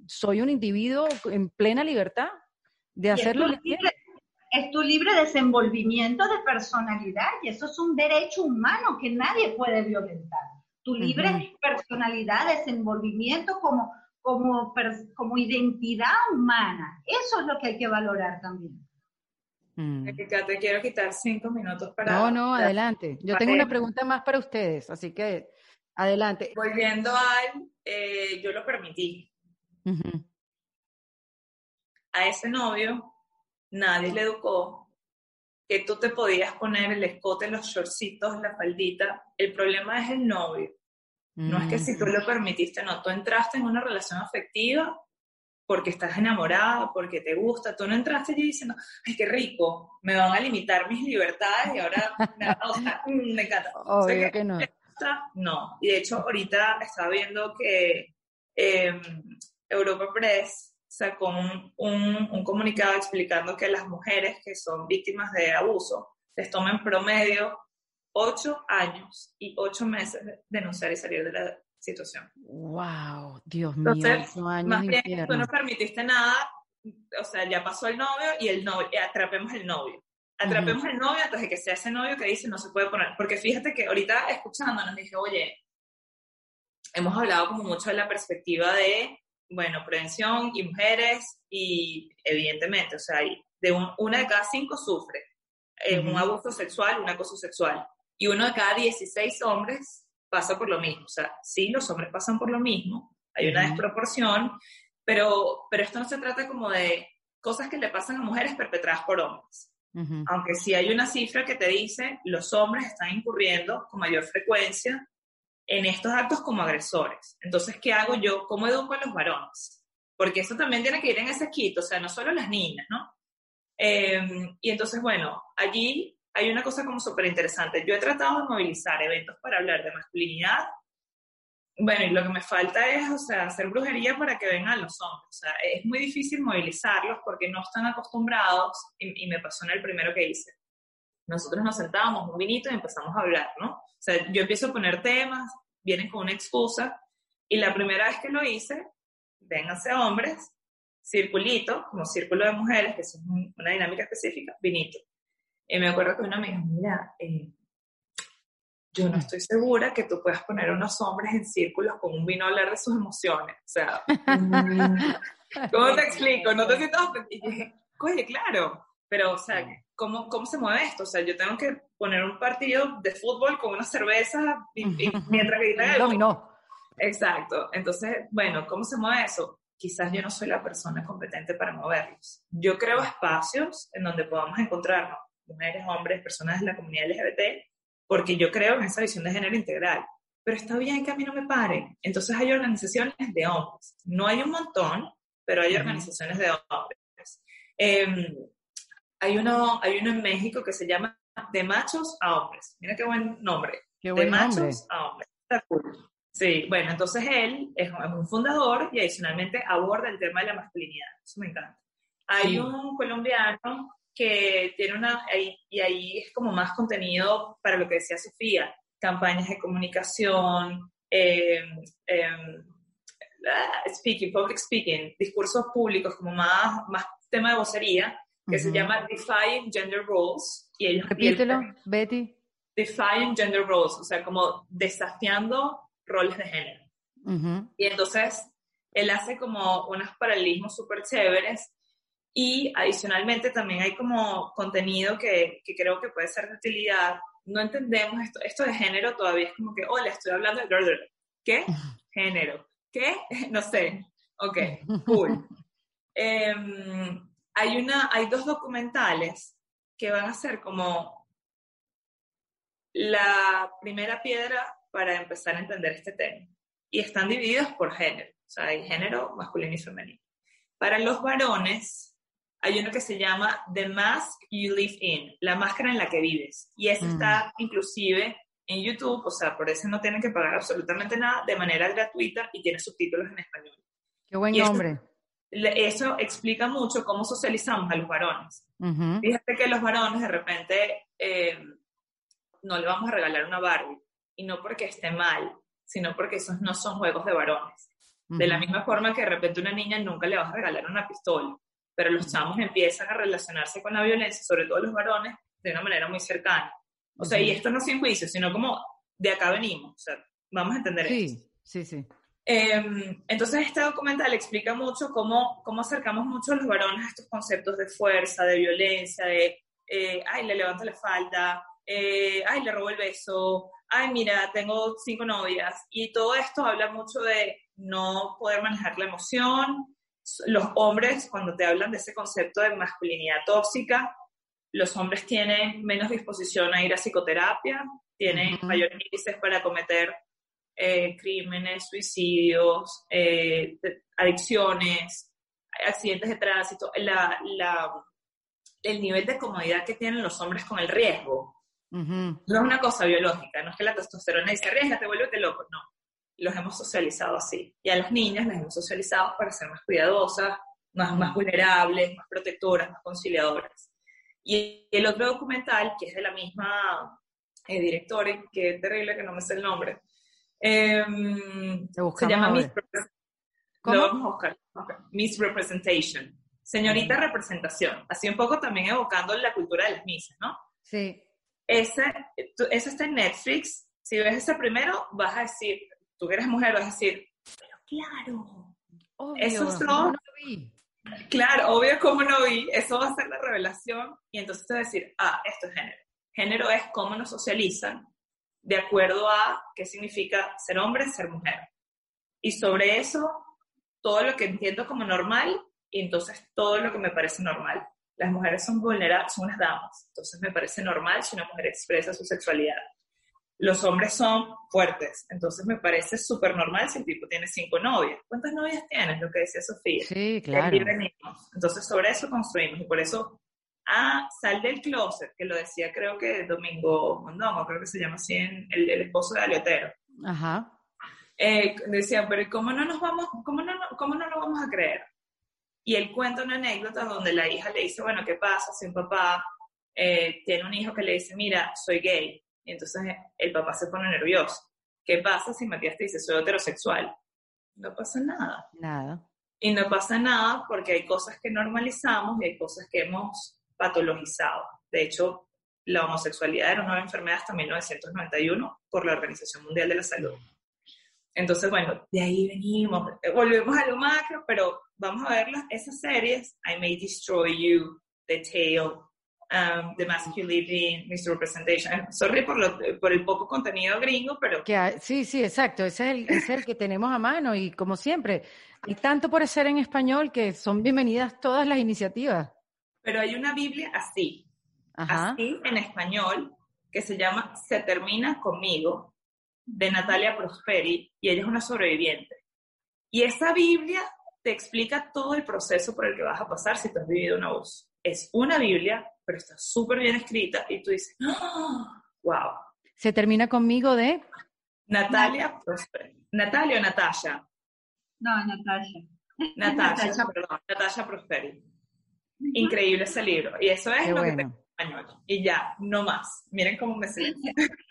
soy un individuo en plena libertad de hacer lo que quiero es tu libre desenvolvimiento de personalidad y eso es un derecho humano que nadie puede violentar. Tu libre personalidad, desenvolvimiento como, como, como identidad humana. Eso es lo que hay que valorar también. Mm. Te quiero quitar cinco minutos para... No, no, adelante. Yo tengo una pregunta más para ustedes, así que adelante. Volviendo al, eh, yo lo permití. A ese novio nadie le educó que tú te podías poner el escote, los shortcitos, la faldita. El problema es el novio. No es que si tú lo permitiste, no. Tú entraste en una relación afectiva porque estás enamorada, porque te gusta. Tú no entraste allí diciendo, ay, qué rico, me van a limitar mis libertades y ahora me, mm, me encanta. Obvio que, no. No. Y de hecho, ahorita estaba viendo que em, Europa Press sacó un, un, comunicado explicando que las mujeres que son víctimas de abuso les toman promedio ocho años y ocho meses de denunciar y salir de la situación. ¡Wow! Dios mío, Entonces, años más bien, tú no permitiste nada, o sea, ya pasó el novio y el novio, atrapemos el novio. Atrapemos el novio antes de que sea ese novio que dice no se puede poner. Porque fíjate que ahorita escuchándonos dije, oye, hemos hablado como mucho de la perspectiva de bueno, prevención y mujeres y evidentemente, o sea, de una de cada cinco sufre eh, un abuso sexual, un acoso sexual. Y uno de cada 16 hombres pasa por lo mismo. O sea, sí, los hombres pasan por lo mismo, hay una desproporción, pero, pero esto no se trata como de cosas que le pasan a mujeres perpetradas por hombres. Aunque sí hay una cifra que te dice los hombres están incurriendo con mayor frecuencia en estos actos como agresores. Entonces, ¿qué hago yo? ¿Cómo educo a los varones? Porque eso también tiene que ir en ese quito, o sea, no solo las niñas, ¿no? Em, y entonces, bueno, allí hay una cosa como súper interesante. Yo he tratado de movilizar eventos para hablar de masculinidad. Bueno, y lo que me falta es, o sea, hacer brujería para que vengan los hombres. O sea, es muy difícil movilizarlos porque no están acostumbrados, y, y me pasó en el primero que hice. Nosotros nos sentábamos un vinito y empezamos a hablar, ¿no? O sea, yo empiezo a poner temas, vienen con una excusa, y la primera vez que lo hice, vénganse hombres, circulito, como círculo de mujeres, que es una dinámica específica, vinito. Y me acuerdo que una me dijo, mira, eh, yo no estoy segura que tú puedas poner a unos hombres en círculos con un vino a hablar de sus emociones. O sea, ¿cómo te explico? No te sientas Y dije, oye, claro, pero, o sea, ¿cómo, ¿cómo se mueve esto? O sea, yo tengo que poner un partido de fútbol con una cerveza y, mientras grita el Dominó. Exacto. Entonces, bueno, ¿cómo se mueve eso? Quizás yo no soy la persona competente para moverlos. Yo creo espacios en donde podamos encontrarnos, mujeres, hombres, personas de la comunidad LGBT, porque yo creo en esa visión de género integral. Pero está bien que a mí no me paren. Entonces hay organizaciones de hombres. No hay un montón, pero hay organizaciones de hombres. Eh, hay uno, hay uno en México que se llama De machos a hombres. Mira qué buen nombre. Qué buen de machos a hombres. Está cool. Sí, bueno, entonces él es un fundador y adicionalmente aborda el tema de la masculinidad. Eso me encanta. Hay un colombiano que tiene una, y ahí es como más contenido para lo que decía Sofía, campañas de comunicación, em, em, speaking, public speaking, discursos públicos, como más, más tema de vocería, que se llama Defying Gender Roles. Y ellos, Repítelo, Betty. Defying Gender Roles, o sea, como desafiando roles de género. Y entonces, él hace como unos paralelismos súper chéveres y adicionalmente también hay como contenido que, que, creo que puede ser de utilidad. No entendemos esto, esto de género todavía es como que, hola, estoy hablando de girl. ¿Qué? Género. ¿Qué? No sé. Ok, cool. eh, hay, una, hay dos documentales que van a ser como la primera piedra para empezar a entender este tema. Y están divididos por género, o sea, hay género masculino y femenino. Para los varones, hay uno que se llama The Mask You Live In, la máscara en la que vives. Y ese mm. está inclusive en YouTube, o sea, por eso no tienen que pagar absolutamente nada de manera gratuita y tiene subtítulos en español. Qué buen nombre eso explica mucho cómo socializamos a los varones. Fíjate que los varones de repente eh, no le vamos a regalar una Barbie, y no porque esté mal, sino porque esos no son juegos de varones. De la misma forma que de repente una niña nunca le vas a regalar una pistola, pero los chamos empiezan a relacionarse con la violencia, sobre todo los varones, de una manera muy cercana. O sea, y esto no sin juicio, sino como de acá venimos, o sea, vamos a entender sí, Sí, sí, Em, entonces este documental explica mucho cómo, cómo acercamos mucho a los varones a estos conceptos de fuerza, de violencia, de, eh, ay, le levanto la falda, eh, ay, le robo el beso, ay, mira, tengo cinco novias. Y todo esto habla mucho de no poder manejar la emoción. Los hombres, cuando te hablan de ese concepto de masculinidad tóxica, los hombres tienen menos disposición a ir a psicoterapia, tienen mayores índices para cometer eh, crímenes, suicidios, eh, adicciones, accidentes de tránsito, la, el nivel de comodidad que tienen los hombres con el riesgo. No es una cosa biológica, no es que la testosterona dice, te vuélvete loco, no. Los hemos socializado así. Y a las niñas las hemos socializado para ser más cuidadosas, más, más vulnerables, más protectoras, más conciliadoras. Y el otro documental, que es de la misma eh, directora, que es terrible que no me sé el nombre, Em, se llama Misrepresentation. Señorita representación. Así un poco también evocando la cultura de las misas, ¿no? Sí. Ese, ese está en Netflix. Si ves ese primero, vas a decir, tú que eres mujer, vas a decir, pero claro. eso son, Claro, obvio como no vi, eso va a ser la revelación y entonces te vas a decir, ah, esto es género. Género es cómo nos socializan de acuerdo a qué significa ser hombre, ser mujer. Y sobre eso, todo lo que entiendo como normal y entonces todo lo que me parece normal. Las mujeres son vulnerables, son unas damas, entonces me parece normal si una mujer expresa su sexualidad. Los hombres son fuertes, entonces me parece súper normal si el tipo tiene cinco novias. ¿Cuántas novias tienes? Lo que decía Sofía. Sí, claro. Entonces sobre eso construimos y por eso ah, sal del closet, que lo decía creo que Domingo Mondongo, creo que se llama así, en el, esposo de Aliotero. Ajá. Eh, decía, pero ¿cómo no nos vamos, cómo no, cómo no lo vamos a creer? Y él cuenta una anécdota donde la hija le dice, bueno, ¿qué pasa si un papá eh, tiene un hijo que le dice, mira, soy gay? Y entonces el papá se pone nervioso. ¿Qué pasa si Matías te dice, soy heterosexual? No pasa nada. Nada. Y no pasa nada porque hay cosas que normalizamos y hay cosas que hemos patologizado. De hecho, la homosexualidad era una enfermedad hasta 1991 por la Organización Mundial de la Salud. Entonces, bueno, de ahí venimos, eh, volvemos a lo macro, pero vamos a ver esas series, I May Destroy You, The Tale, um, The Masculinity, Misrepresentation. Sorry por, lo, por el poco contenido gringo, pero... Que, sí, sí, exacto, ese es, el, es el que tenemos a mano y como siempre, hay tanto por hacer en español que son bienvenidas todas las iniciativas pero hay una Biblia así, así en español, que se llama Se termina conmigo, de Natalia Prosperi, y ella es una sobreviviente. Y esa Biblia te explica todo el proceso por el que vas a pasar si tú has vivido un abuso. Es una Biblia, pero está súper bien escrita y tú dices, wow. ¡Ah! Se termina conmigo de Natalia Prosperi. Natalia o Natasha. No, Natasha. Natasha, perdón, Natasha Prosperi. Increíble ese libro. Y eso es lo que tengo en español. Y ya, no más. Miren cómo me siento.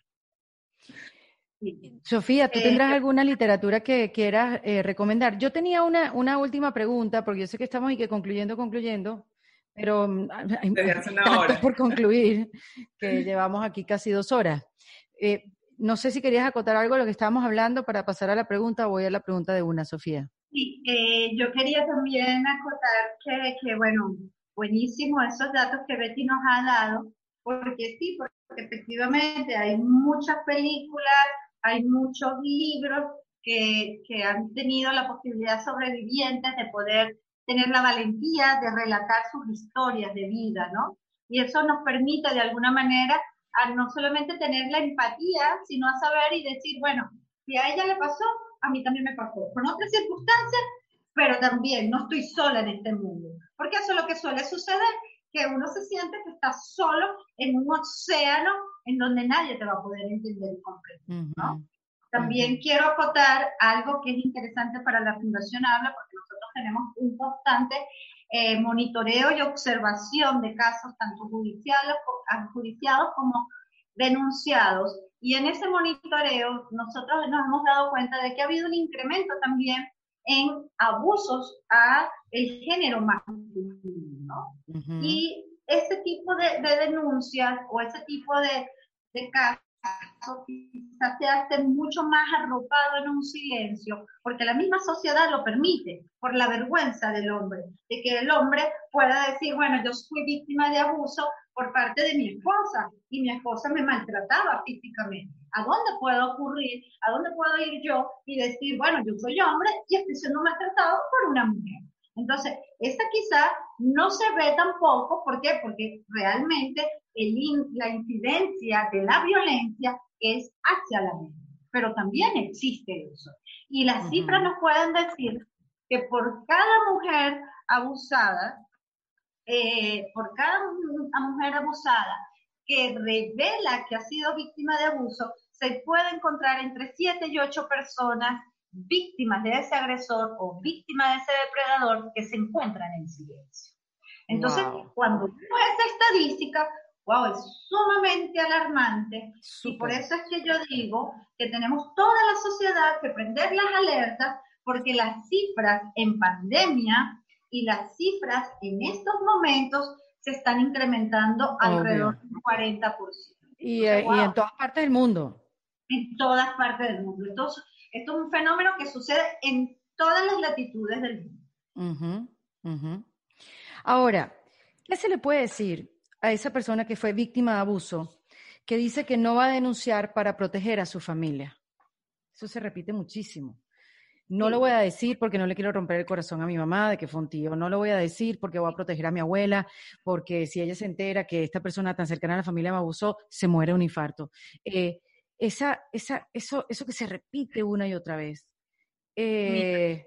Sofía, ¿tú tendrás eh, alguna literatura que quieras eh, recomendar? Yo tenía una, una última pregunta, porque yo sé que estamos y que concluyendo, concluyendo, pero mm, hay tanto por concluir que llevamos aquí casi dos horas. Eh, no sé si querías acotar algo de lo que estábamos hablando para pasar a la pregunta o voy a la pregunta de una, Sofía. Sí, yo quería también acotar que, que bueno, buenísimo esos datos que Betty nos ha dado, porque sí, porque efectivamente hay muchas películas, hay muchos libros que, que han tenido la posibilidad sobrevivientes de poder tener la valentía de relatar sus historias de vida, ¿no? Y eso nos permite de alguna manera no solamente tener la empatía, sino a saber y decir, bueno, si a ella le pasó, a mí también me pasó, con otras circunstancias, pero también no estoy sola en este mundo. Porque eso es lo que suele suceder, que uno se siente que está solo en un océano en donde nadie te va a poder entender y comprender, ¿no? También quiero acotar algo que es interesante para la Fundación Habla, porque nosotros tenemos un constante eh, monitoreo y observación de casos tanto judiciales, judiciados como denunciados. Y en ese monitoreo nosotros nos hemos dado cuenta de que ha habido un incremento también en abusos a el género masculino. Y ese tipo de, denuncias o ese tipo de, casos quizás se hace mucho más arropado en un silencio, porque la misma sociedad lo permite, por la vergüenza del hombre, de que el hombre pueda decir, bueno, yo fui víctima de abuso por parte de mi esposa y mi esposa me maltrataba físicamente. ¿A dónde puedo ocurrir? ¿A dónde puedo ir yo y decir, bueno, yo soy hombre y estoy siendo maltratado por una mujer? Entonces, esta quizá no se ve tampoco, ¿por qué? Porque realmente la incidencia de la violencia es hacia la mujer, pero también existe eso. Y las cifras nos pueden decir que por cada mujer abusada, eh, por cada mujer abusada que revela que ha sido víctima de abuso, se puede encontrar entre 7 y 8 personas víctimas de ese agresor o víctimas de ese depredador que se encuentran en silencio. Entonces, cuando vemos esta estadística, wow, es sumamente alarmante. Y por eso es que yo digo que tenemos toda la sociedad que prender las alertas porque las cifras en pandemia y las cifras en estos momentos se están incrementando alrededor del 40%. Y, eh, y en todas partes del mundo. En todas partes del mundo. Entonces, esto es un fenómeno que sucede en todas las latitudes del mundo. Ahora, ¿qué se le puede decir a esa persona que fue víctima de abuso que dice que no va a denunciar para proteger a su familia? Eso se repite muchísimo. No lo voy a decir porque no le quiero romper el corazón a mi mamá de que fue un tío. No lo voy a decir porque voy a proteger a mi abuela, porque si ella se entera que esta persona tan cercana a la familia me abusó, se muere un infarto. Eh, esa, esa, eso, eso que se repite una y otra vez. Eh,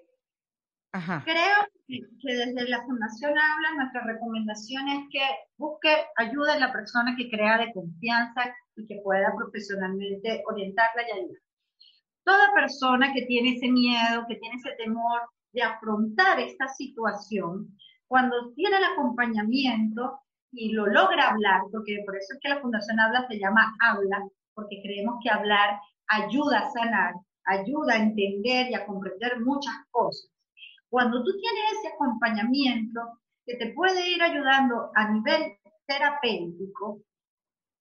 ajá. Creo que desde la Fundación Habla, nuestra recomendación es que busque ayuda en la persona que crea de confianza y que pueda profesionalmente orientarla y ayudar. Toda persona que tiene ese miedo, que tiene ese temor de afrontar esta situación, cuando tiene el acompañamiento y lo logra hablar, porque por eso es que la Fundación Habla se llama Habla, porque creemos que hablar ayuda a sanar, ayuda a entender y a comprender muchas cosas. Cuando tú tienes ese acompañamiento que te puede ir ayudando a nivel terapéutico,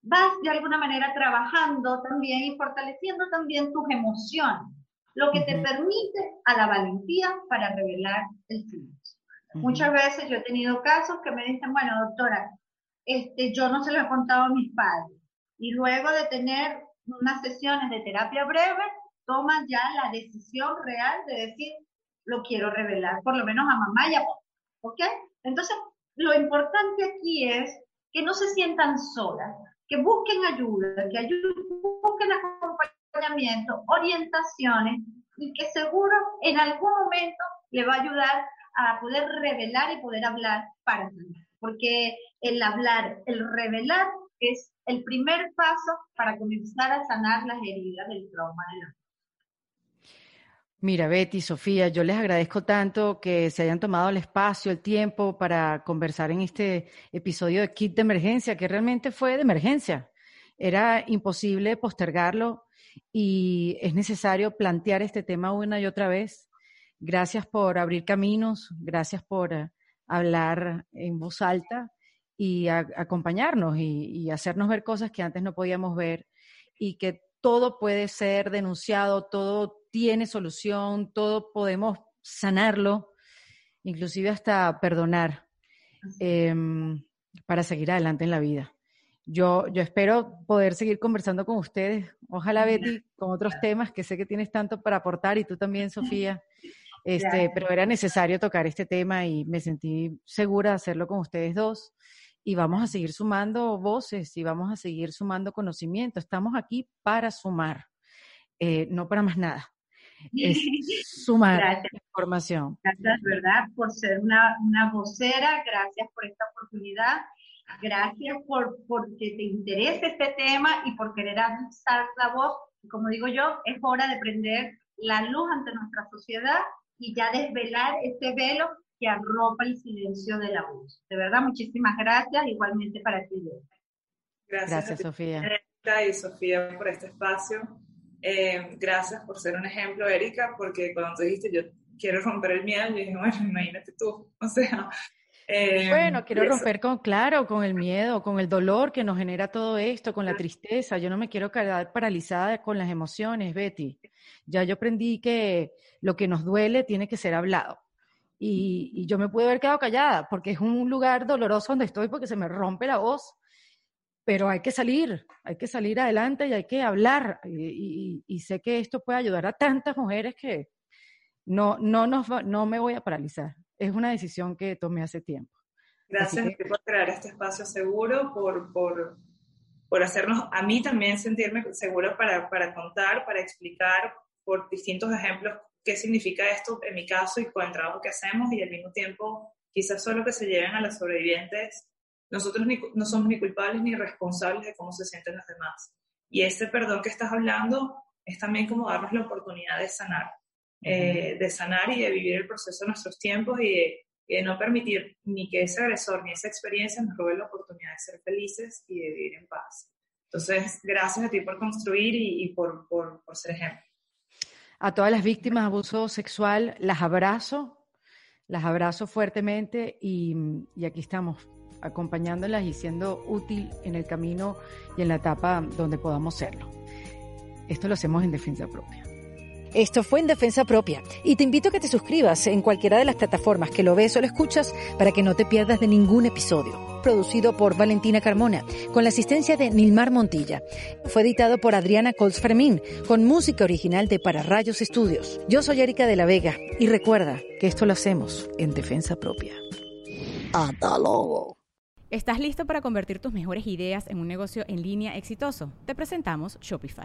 vas de alguna manera trabajando también y fortaleciendo también tus emociones, lo que te permite a la valentía para revelar el silencio. Muchas veces yo he tenido casos que me dicen, bueno, doctora, este, yo no se lo he contado a mis padres, y luego de tener unas sesiones de terapia breve, toman ya la decisión real de decir, lo quiero revelar, por lo menos a mamá y a papá, ¿ok? Entonces, lo importante aquí es que no se sientan solas, que busquen ayuda, que busquen acompañamiento, orientaciones y que seguro en algún momento le va a ayudar a poder revelar y poder hablar para sanar. Porque el hablar, el revelar es el primer paso para comenzar a sanar las heridas del trauma de la Mira, Betty, Sofía, yo les agradezco tanto que se hayan tomado el espacio, el tiempo para conversar en este episodio de Kit de Emergencia, que realmente fue de emergencia. Era imposible postergarlo y es necesario plantear este tema una y otra vez. Gracias por abrir caminos, gracias por hablar en voz alta y acompañarnos y, hacernos ver cosas que antes no podíamos ver y que todo puede ser denunciado, todo tiene solución, todo podemos sanarlo, inclusive hasta perdonar em, para seguir adelante en la vida. Yo, yo espero poder seguir conversando con ustedes, ojalá Betty, con otros temas que sé que tienes tanto para aportar y tú también, Sofía. Este, pero era necesario tocar este tema y me sentí segura de hacerlo con ustedes dos y vamos a seguir sumando voces y vamos a seguir sumando conocimiento. Estamos aquí para sumar, eh, no para más nada. Es sumar información. Gracias, ¿verdad? Por ser una, una vocera, gracias por esta oportunidad, gracias por porque te interesa este tema y por querer alzar la voz. Como digo yo, es hora de prender la luz ante nuestra sociedad y ya desvelar este velo que arropa el silencio de la voz. De verdad, muchísimas gracias, igualmente para ti. Gracias, gracias Sofía. Y Sofía por este espacio. Eh, gracias por ser un ejemplo, Erika, porque cuando tú dijiste yo quiero romper el miedo, yo dije, bueno, imagínate tú. O sea, Eh, bueno, quiero romper con, claro, con el miedo, con el dolor que nos genera todo esto, con la tristeza. Yo no me quiero quedar paralizada con las emociones, Betty. Ya yo aprendí que lo que nos duele tiene que ser hablado. Y, y yo me pude haber quedado callada porque es un lugar doloroso donde estoy porque se me rompe la voz pero hay que salir, hay que salir adelante y hay que hablar. Y, sé que esto puede ayudar a tantas mujeres que no, no, nos no me voy a paralizar. Es una decisión que tomé hace tiempo. Gracias por crear este espacio seguro, por, por, por, hacernos, a mí también sentirme seguro para, para contar, para explicar por distintos ejemplos qué significa esto en mi caso y con el trabajo que hacemos y al mismo tiempo quizás solo que se lleven a las sobrevivientes nosotros no somos ni culpables ni responsables de cómo se sienten los demás. Y ese perdón que estás hablando es también como darnos la oportunidad de sanar, eh, de sanar y de vivir el proceso de nuestros tiempos y de, no permitir ni que ese agresor ni esa experiencia nos robe la oportunidad de ser felices y de vivir en paz. Entonces, gracias a ti por construir y, por, por, por ser ejemplo. A todas las víctimas de abuso sexual las abrazo, las abrazo fuertemente y, y aquí estamos acompañándolas y siendo útil en el camino y en la etapa donde podamos serlo. Esto lo hacemos en defensa propia. Esto fue en Defensa Propia y te invito a que te suscribas en cualquiera de las plataformas que lo ves o lo escuchas para que no te pierdas de ningún episodio. Producido por Valentina Carmona, con la asistencia de Nilmar Montilla. Fue editado por Adriana Colts Fermín, con música original de Para Rayos Estudios. Yo soy Erika de la Vega y recuerda que esto lo hacemos en Defensa Propia. Hasta luego. ¿Estás listo para convertir tus mejores ideas en un negocio en línea exitoso? Te presentamos Shopify.